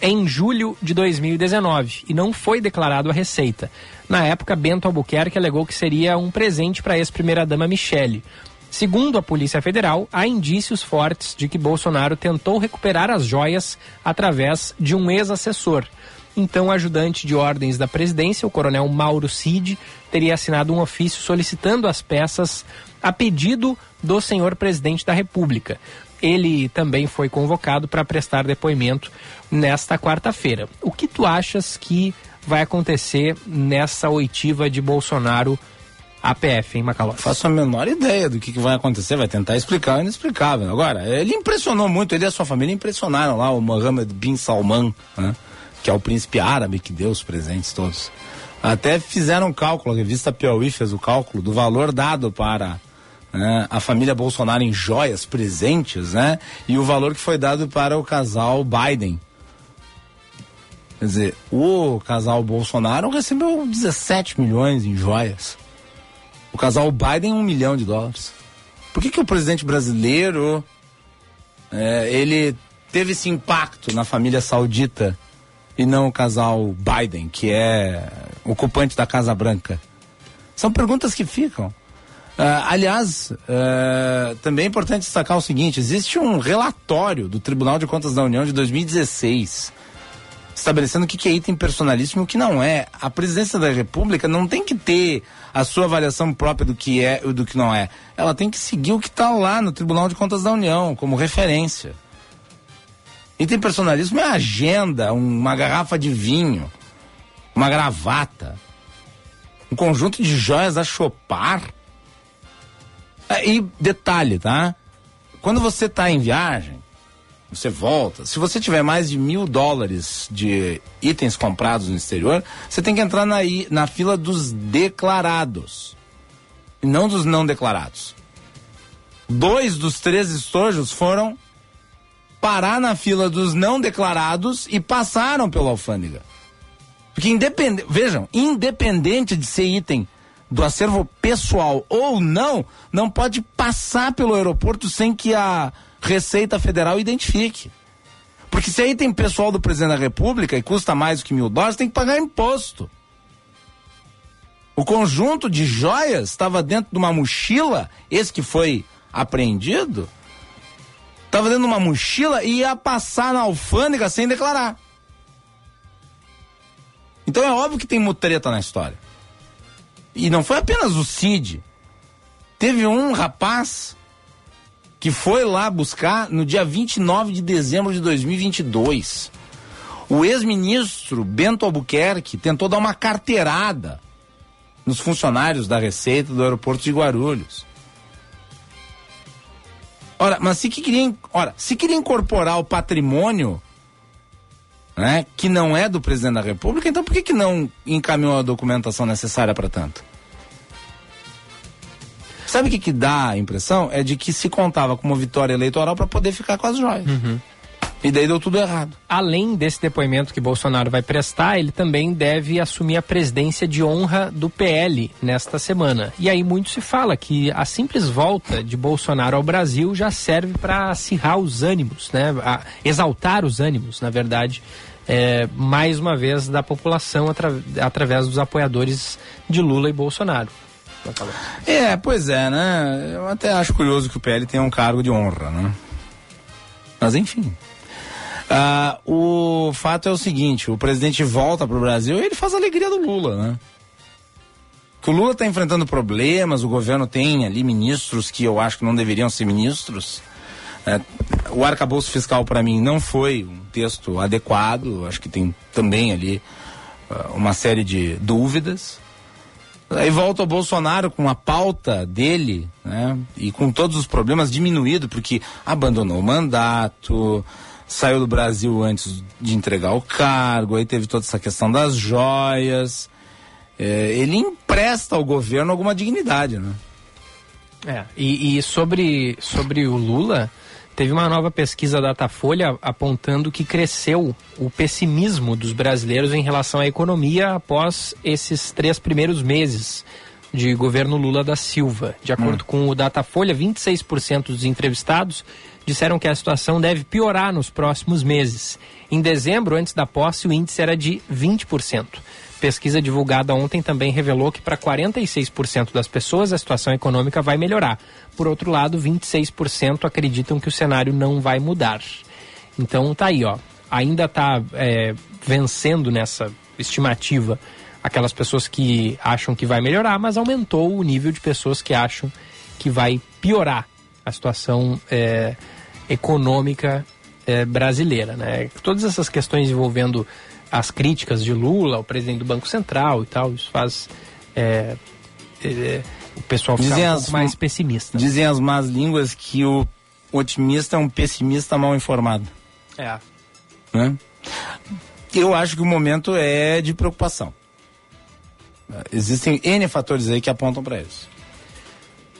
Speaker 2: em julho de 2019 e não foi declarado a receita. Na época, Bento Albuquerque alegou que seria um presente para a ex-primeira-dama Michele. Segundo a Polícia Federal, há indícios fortes de que Bolsonaro tentou recuperar as joias através de um ex-assessor. Então, ajudante de ordens da presidência, o coronel Mauro Cid, teria assinado um ofício solicitando as peças a pedido do senhor presidente da República. Ele também foi convocado para prestar depoimento nesta quarta-feira. O que tu achas que vai acontecer nessa oitiva de Bolsonaro APF, hein, Macalossi?
Speaker 3: Faço a menor ideia do que, que vai acontecer, vai tentar explicar o inexplicável. Agora, ele impressionou muito, ele e a sua família impressionaram lá o Mohammed bin Salman, né? que é o príncipe árabe que deu os presentes todos. Até fizeram um cálculo, a revista Piauí fez o cálculo do valor dado para né, a família Bolsonaro em joias, presentes, né? E o valor que foi dado para o casal Biden. Quer dizer, o casal Bolsonaro recebeu 17 milhões em joias. O casal Biden, um milhão de dólares. Por que, que o presidente brasileiro é, ele teve esse impacto na família saudita e não o casal Biden, que é ocupante da Casa Branca? São perguntas que ficam. Ah, aliás, ah, também é importante destacar o seguinte: existe um relatório do Tribunal de Contas da União de 2016 estabelecendo o que é item personalíssimo e o que não é. A presidência da República não tem que ter a sua avaliação própria do que é e do que não é. Ela tem que seguir o que está lá no Tribunal de Contas da União como referência. Item personalismo é agenda, uma garrafa de vinho, uma gravata, um conjunto de joias a chopar. É, E detalhe, tá? Quando você está em viagem, você volta. Se você tiver mais de mil dólares de itens comprados no exterior, você tem que entrar na, na fila dos declarados e não dos não declarados. Dois dos três estojos foram parar na fila dos não declarados e passaram pela alfândega. Porque independente, vejam, independente de ser item do acervo pessoal ou não, não pode passar pelo aeroporto sem que a Receita Federal identifique. Porque se é item pessoal do presidente da República e custa mais do que mil dólares, tem que pagar imposto. O conjunto de joias estava dentro de uma mochila, esse que foi apreendido, estava dentro de uma mochila e ia passar na alfândega sem declarar. Então é óbvio que tem mutreta na história. E não foi apenas o Cid. Teve um rapaz que foi lá buscar no dia 29 de dezembro de 2022. O ex-ministro Bento Albuquerque tentou dar uma carteirada nos funcionários da Receita do aeroporto de Guarulhos. Ora, mas se que queria, ora, se queria incorporar o patrimônio né, que não é do presidente da República, então por que, que não encaminhou a documentação necessária para tanto? Sabe o que, que dá a impressão? É de que se contava com uma vitória eleitoral para poder ficar com as joias. E daí deu tudo errado.
Speaker 2: Além desse depoimento que Bolsonaro vai prestar, ele também deve assumir a presidência de honra do PL nesta semana. E aí muito se fala que a simples volta de Bolsonaro ao Brasil já serve para acirrar os ânimos, né? A exaltar os ânimos, na verdade, é, mais uma vez da população atra através dos apoiadores de Lula e Bolsonaro.
Speaker 3: É, pois é, né? Eu até acho curioso que o PL tenha um cargo de honra, né? Mas enfim. Ah, o fato é o seguinte: o presidente volta para o Brasil e ele faz a alegria do Lula, né? Que o Lula está enfrentando problemas, o governo tem ali ministros que eu acho que não deveriam ser ministros. É, o arcabouço fiscal para mim não foi um texto adequado, acho que tem também ali uh, uma série de dúvidas. Aí volta o Bolsonaro com a pauta dele, né? E com todos os problemas diminuído, porque abandonou o mandato, saiu do Brasil antes de entregar o cargo, aí teve toda essa questão das joias. É, ele empresta ao governo alguma dignidade, né?
Speaker 2: É, e, e, sobre, sobre o Lula, teve uma nova pesquisa da Datafolha apontando que cresceu o pessimismo dos brasileiros em relação à economia após esses três primeiros meses de governo Lula da Silva. De acordo hum. com o Datafolha, 26% dos entrevistados disseram que a situação deve piorar nos próximos meses. Em dezembro, antes da posse, o índice era de 20%. Pesquisa divulgada ontem também revelou que para 46% das pessoas a situação econômica vai melhorar. Por outro lado, 26% acreditam que o cenário não vai mudar. Então tá aí, ó. Ainda está é, vencendo nessa estimativa aquelas pessoas que acham que vai melhorar, mas aumentou o nível de pessoas que acham que vai piorar a situação é, econômica é, brasileira. Né? Todas essas questões envolvendo as críticas de Lula, o presidente do Banco Central e tal, isso faz é, é o pessoal ficar dizem um as, mais pessimista.
Speaker 3: Dizem as más línguas que o otimista é um pessimista mal informado.
Speaker 2: É.
Speaker 3: Né? Eu acho que o momento é de preocupação. Existem N fatores aí que apontam para isso.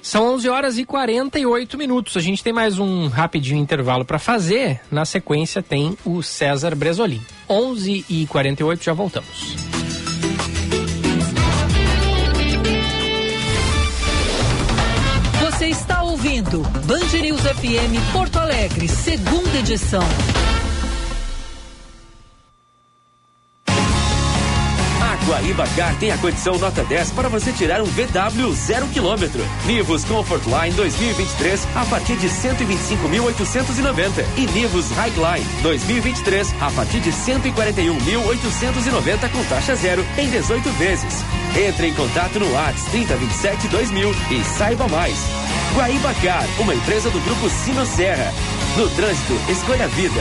Speaker 2: São 11 horas e 48 minutos. A gente tem mais um rapidinho intervalo para fazer. Na sequência tem o César Bresolim. 11 e 48 já voltamos.
Speaker 1: Você está ouvindo Band News FM Porto Alegre, segunda edição.
Speaker 6: Guaíba Car tem a condição nota 10 para você tirar um VW zero quilômetro. Nivus Comfort Line 2023 a partir de 125.890 e Nivus Highline 2023 a partir de 141.890 com taxa zero em 18 vezes. Entre em contato no WhatsApp 3027 2000 e saiba mais. Guaíba Car, uma empresa do grupo Sino Serra. No trânsito, escolha a vida.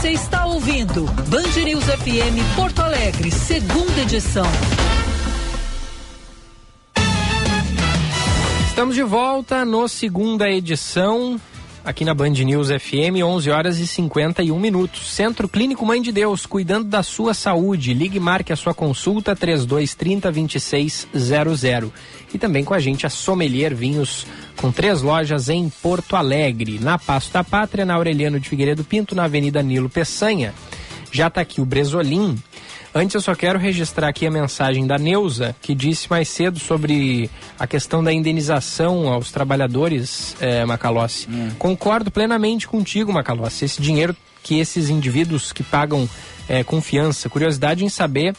Speaker 1: Você está ouvindo Band News FM Porto Alegre, segunda edição.
Speaker 2: Estamos de volta no segunda edição aqui na Band News FM, 11 horas e 51 minutos. Centro Clínico Mãe de Deus, cuidando da sua saúde. Ligue e marque a sua consulta 3230 2600. E também com a gente a Sommelier Vinhos, com três lojas em Porto Alegre, na Passo da Pátria, na Aureliano de Figueiredo Pinto, na Avenida Nilo Peçanha. Já está aqui o Bresolim. Antes eu só quero registrar aqui a mensagem da Neuza, que disse mais cedo sobre a questão da indenização aos trabalhadores, é, Macalossi. Concordo plenamente contigo, Macalossi. Esse dinheiro que esses indivíduos que pagam é, confiança, curiosidade em saber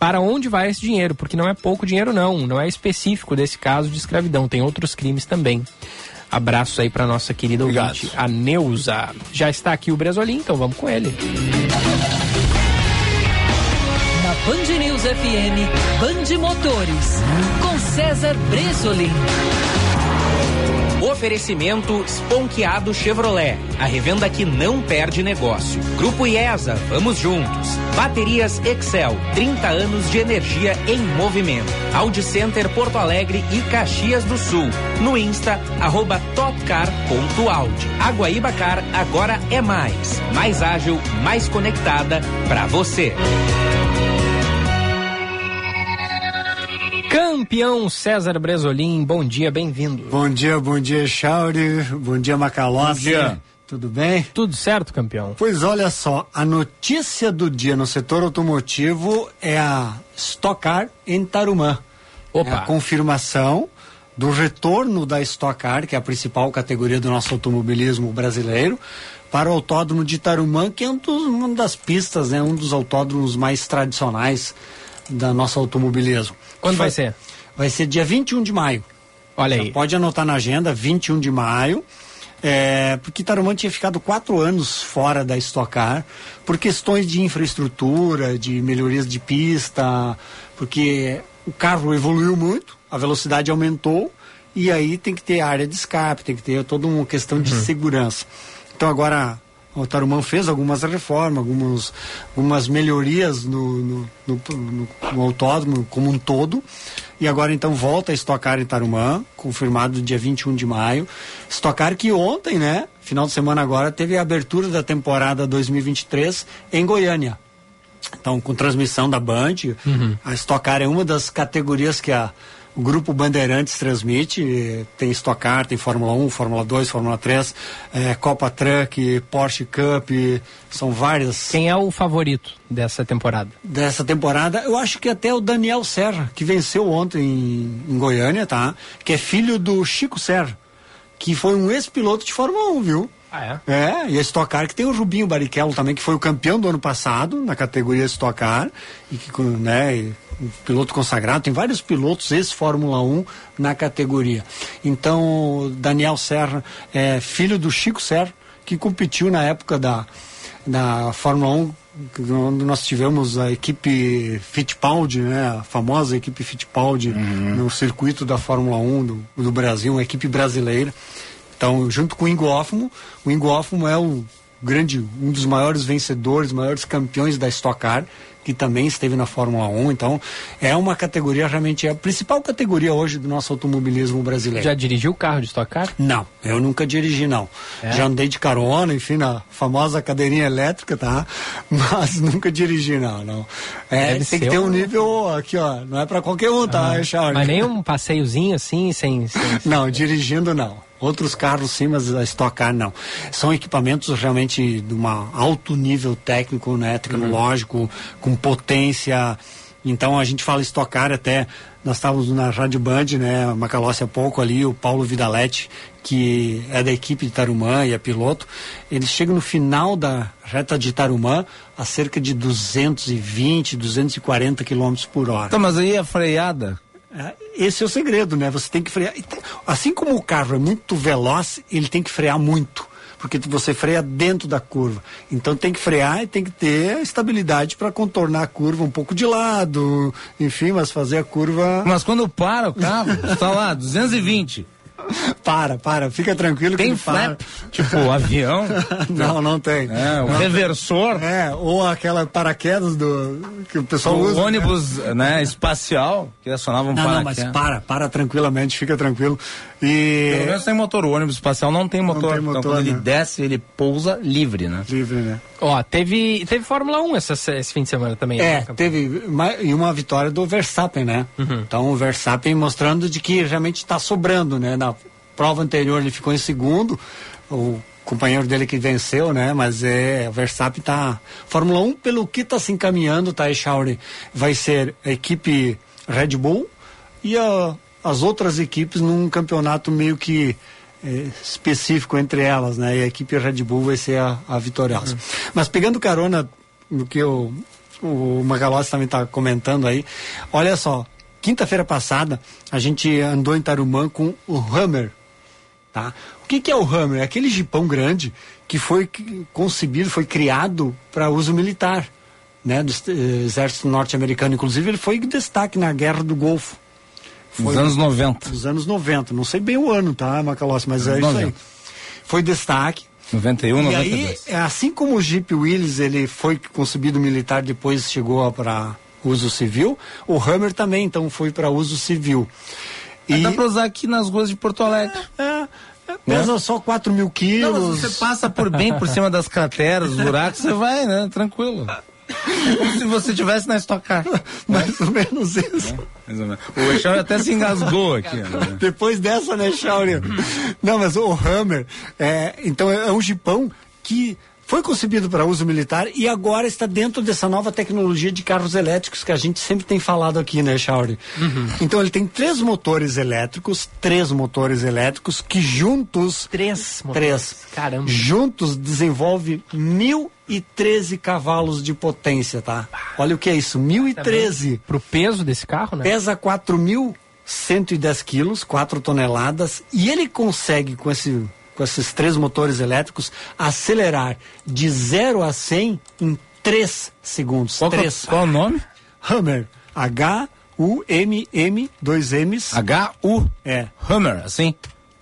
Speaker 2: para onde vai esse dinheiro, porque não é pouco dinheiro não, não é específico desse caso de escravidão, tem outros crimes também. Abraço aí para nossa querida ouvinte, a Neuza. Já está aqui o Bresolim, então vamos com ele.
Speaker 1: Na Band News FM, Band Motores, com César Bresolim.
Speaker 11: Oferecimento Esponqueado Chevrolet. A revenda que não perde negócio. Grupo IESA, vamos juntos. Baterias Excel, 30 anos de energia em movimento. Audi Center Porto Alegre e Caxias do Sul. No Insta, arroba topcar.audi. A Guaíba Car agora é mais. Mais ágil, mais conectada para você.
Speaker 2: Campeão César Bresolim, bom dia, bem-vindo.
Speaker 12: Bom dia, bom dia, Chauri. Bom dia, Macalossi.
Speaker 2: Bom dia.
Speaker 12: Tudo bem?
Speaker 2: Tudo certo, campeão.
Speaker 12: Pois olha só, a notícia do dia no setor automotivo é a Stock Car em Tarumã.
Speaker 2: Opa.
Speaker 12: É a confirmação do retorno da Stock Car, que é a principal categoria do nosso automobilismo brasileiro, para o autódromo de Tarumã, que é um dos, uma das pistas, né, um dos autódromos mais tradicionais da nosso automobilismo.
Speaker 2: Quando vai ser?
Speaker 12: Vai ser dia 21 de maio.
Speaker 2: Olha aí.
Speaker 12: Pode anotar na agenda, 21 de maio. É, porque Tarumã tinha ficado quatro anos fora da Stock Car por questões de infraestrutura, de melhorias de pista, porque o carro evoluiu muito, a velocidade aumentou e aí tem que ter área de escape, tem que ter toda uma questão de segurança. Então agora o Tarumã fez algumas reformas, algumas, algumas melhorias no, no, no, no- no autódromo como um todo. E agora então volta a estocar em Tarumã, confirmado dia 21 de maio. Estocar que ontem, né, final de semana agora, teve a abertura da temporada 2023 em Goiânia. Então, com transmissão da Band, a Stock Car é uma das categorias que a, o grupo Bandeirantes transmite. eh, Tem Stock Car, tem Fórmula 1, Fórmula 2, Fórmula 3, eh, Copa Truck, Porsche Cup, são várias.
Speaker 2: Quem é o favorito dessa temporada?
Speaker 12: Dessa temporada, eu acho que até o Daniel Serra, que venceu ontem em, em Goiânia, tá? Que é filho do Chico Serra, que foi um ex-piloto de Fórmula 1, viu?
Speaker 2: Ah, é?
Speaker 12: É, e a Stock Car que tem o Rubinho Barrichello também, que foi o campeão do ano passado na categoria Stock Car, e que, né, um piloto consagrado, tem vários pilotos ex-Fórmula 1 na categoria. Então, Daniel Serra é filho do Chico Serra, que competiu na época da, da Fórmula 1, onde nós tivemos a equipe Fittipaldi, né, a famosa equipe Fittipaldi no circuito da Fórmula 1 do, do Brasil, uma equipe brasileira. Então, junto com o Ingo Hoffman, o Ingo Hoffman é o grande, um dos maiores vencedores, maiores campeões da Stock Car, que também esteve na Fórmula 1. Então, é uma categoria, realmente, é a principal categoria hoje do nosso automobilismo brasileiro.
Speaker 2: Já dirigiu o carro de Stock Car?
Speaker 12: Não, eu nunca dirigi, não.
Speaker 2: É?
Speaker 12: Já andei de carona, enfim, na famosa cadeirinha elétrica, tá? Mas nunca dirigi, não, não. É,
Speaker 2: Deve
Speaker 12: tem que ter um nível aqui, ó. Não é pra qualquer um, tá,
Speaker 2: Ah,
Speaker 12: Charles?
Speaker 2: Mas nem um passeiozinho assim, sem. sem-
Speaker 12: Não, dirigindo não. Outros carros sim, mas a Stock Car não. São equipamentos realmente de um alto nível técnico, né, tecnológico, com potência. Então a gente fala Stock Car até, nós estávamos na Rádio Band, né, Macalossi há pouco ali, o Paulo Vidaletti, que é da equipe de Tarumã e é piloto, eles chegam no final da reta de Tarumã a cerca de 220, 240 quilômetros por hora.
Speaker 3: Tá, mas aí a freada.
Speaker 12: É, Esse é o segredo, né? Você tem que frear. Assim como o carro é muito veloz, ele tem que frear muito. Porque você freia dentro da curva. Então tem que frear e tem que ter estabilidade para contornar a curva um pouco de lado, enfim, mas fazer a curva.
Speaker 3: Mas quando para o carro, está lá, 220.
Speaker 12: Para, para, fica tranquilo que
Speaker 3: Tem
Speaker 12: ele para.
Speaker 3: flap? Tipo, o avião.
Speaker 12: não, não tem.
Speaker 3: É, o
Speaker 12: Não.
Speaker 3: reversor.
Speaker 12: É, ou aquela paraquedas do que o pessoal
Speaker 3: O
Speaker 12: usa.
Speaker 3: ônibus, né, espacial, que acionava um
Speaker 12: Não, não, mas
Speaker 3: paraquedas.
Speaker 12: para, para tranquilamente, fica tranquilo. E
Speaker 3: Pelo menos tem motor. O ônibus espacial não tem motor.
Speaker 12: tem
Speaker 3: então
Speaker 12: motor,
Speaker 3: quando ele
Speaker 12: né?
Speaker 3: desce, ele pousa livre, né?
Speaker 12: livre, né?
Speaker 2: Ó, teve, teve Fórmula 1 essa, esse fim de semana também.
Speaker 12: É,
Speaker 2: né?
Speaker 12: teve uma, e uma vitória do Verstappen, né? Então o Verstappen mostrando de que realmente está sobrando, né? Na prova anterior ele ficou em segundo, o companheiro dele que venceu, né? Mas é, o Verstappen tá Fórmula 1 pelo que está se encaminhando, tá, Echauri, vai ser a equipe Red Bull e a- as outras equipes num campeonato meio que eh, específico entre elas, né? E a equipe Red Bull vai ser a, a vitoriosa. Mas pegando carona no que o, o Magalhães também está comentando aí, olha só, quinta-feira passada a gente andou em Tarumã com o Hammer, tá? O que, que é o Hammer? É aquele jipão grande que foi concebido, foi criado para uso militar, né? Do eh, exército norte-americano. Inclusive ele foi destaque na Guerra do Golfo.
Speaker 3: Nos anos 90.
Speaker 12: Dos anos 90. Não sei bem o ano, tá, Macalossi? Mas é isso aí.
Speaker 3: 90.
Speaker 12: Foi destaque.
Speaker 3: 91,
Speaker 12: e
Speaker 3: 92.
Speaker 12: aí, é, assim como o Jeep Willys, ele foi concebido militar, depois chegou para uso civil, o Hammer também, então, foi para uso civil.
Speaker 3: E... Dá pra usar aqui nas ruas de Porto Alegre.
Speaker 12: É, Pesa só 4 mil quilos.
Speaker 3: Não, mas você passa por bem por cima das crateras, dos buracos, você vai, né? Tranquilo. É como se você estivesse na Stock Car.
Speaker 12: Mais ou menos isso.
Speaker 3: Mais ou menos. O Eixão até se engasgou aqui. Né?
Speaker 12: Depois dessa, né, Shauri? Não, mas o Hammer, é, então é um jipão que foi concebido para uso militar e agora está dentro dessa nova tecnologia de carros elétricos que a gente sempre tem falado aqui, né, Shauri? Então ele tem três motores elétricos, três motores elétricos que juntos...
Speaker 2: Três
Speaker 12: motores? Três.
Speaker 2: Caramba.
Speaker 12: Juntos desenvolve 1.013 cavalos de potência, tá? Olha o que é isso, 1.013.
Speaker 2: Pro peso desse carro, né?
Speaker 12: Pesa 4.110 quilos, 4 toneladas, e ele consegue, com, esse, com esses três motores elétricos, acelerar de 0 a 100 em 3 segundos.
Speaker 3: Qual,
Speaker 12: três.
Speaker 3: qual o nome?
Speaker 12: Hammer. H-U-M-M, dois M's.
Speaker 3: H-U.
Speaker 12: É.
Speaker 3: Hammer, assim?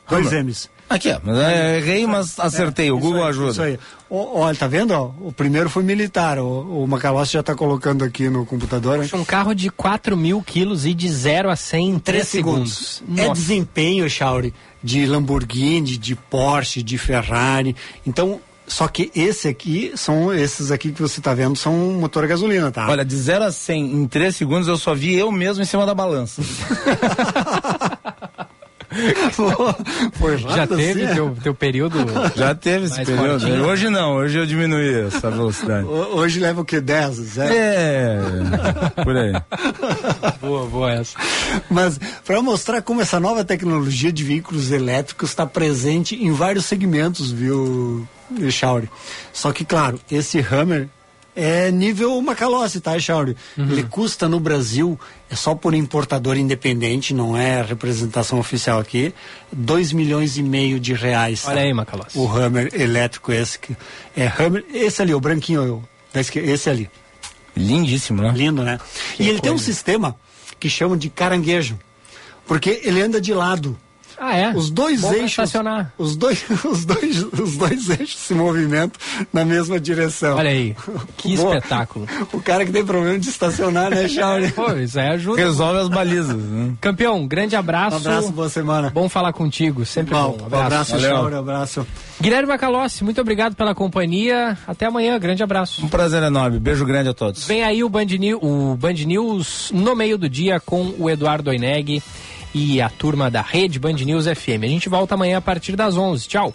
Speaker 12: Dois
Speaker 3: Hammer.
Speaker 12: M's.
Speaker 3: Aqui, ó. Mas é, errei, mas acertei. o
Speaker 12: Isso
Speaker 3: Google
Speaker 12: aí,
Speaker 3: ajuda.
Speaker 12: Isso aí. Ó, Olha, tá vendo? ó? O primeiro foi militar. O, o Macalossi já tá colocando aqui no computador. hein?
Speaker 2: Um carro de 4 mil quilos e de 0 a 100 em 3
Speaker 12: Três
Speaker 2: segundos.
Speaker 12: É
Speaker 2: Nossa.
Speaker 12: desempenho, Chauri, de Lamborghini, de Porsche, de Ferrari. Então, só que esse aqui, são esses aqui que você tá vendo, são motor a gasolina, tá?
Speaker 3: Olha, de 0 a 100 em 3 segundos eu só vi eu mesmo em cima da balança.
Speaker 12: Foi
Speaker 2: Já teve
Speaker 12: assim,
Speaker 2: teu, teu período?
Speaker 3: Já teve esse período.
Speaker 2: fortinho?
Speaker 3: Hoje não, hoje eu diminuí essa velocidade.
Speaker 12: Ho- Hoje leva o que? 10? Zero?
Speaker 3: É, por aí.
Speaker 2: boa, boa essa.
Speaker 12: Mas para mostrar como essa nova tecnologia de veículos elétricos está presente em vários segmentos, viu, Chauri? Só que, claro, esse Hammer é nível Macalossi, tá, Chauri? Ele custa no Brasil, é só por importador independente, não é representação oficial aqui, 2 milhões e meio de reais.
Speaker 2: Olha aí, Macalossi.
Speaker 12: O Hammer elétrico esse que é Hammer, esse ali, o branquinho, esse ali.
Speaker 3: Lindíssimo, né?
Speaker 12: Lindo, né? e ele tem um sistema que chamam de caranguejo, porque ele anda de lado.
Speaker 2: Ah, é?
Speaker 12: Os dois
Speaker 2: Bom
Speaker 12: eixos,
Speaker 2: estacionar.
Speaker 12: os dois, os dois, os dois eixos se movimentam na mesma direção.
Speaker 2: Olha aí, que
Speaker 12: Boa.
Speaker 2: espetáculo.
Speaker 12: O cara que tem problema de estacionar, né, Charlie?
Speaker 2: Pô, isso aí ajuda.
Speaker 3: Resolve as balizas. Né?
Speaker 2: Campeão, grande abraço.
Speaker 12: Um abraço, boa semana.
Speaker 2: Bom falar contigo, sempre
Speaker 12: Bom,
Speaker 2: bom.
Speaker 12: um abraço,
Speaker 3: Valeu.
Speaker 12: Chauri, abraço.
Speaker 2: Guilherme Macalossi, muito obrigado pela companhia. Até amanhã, grande abraço.
Speaker 3: Um prazer enorme. Beijo grande a todos.
Speaker 2: Vem aí o Band, News, o Band News no meio do dia com o Eduardo Oineg e a turma da rede Band News FM. A gente volta amanhã a partir das 11. Tchau.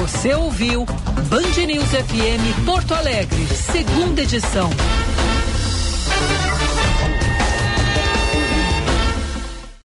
Speaker 1: Você ouviu Band News FM Porto Alegre, segunda edição.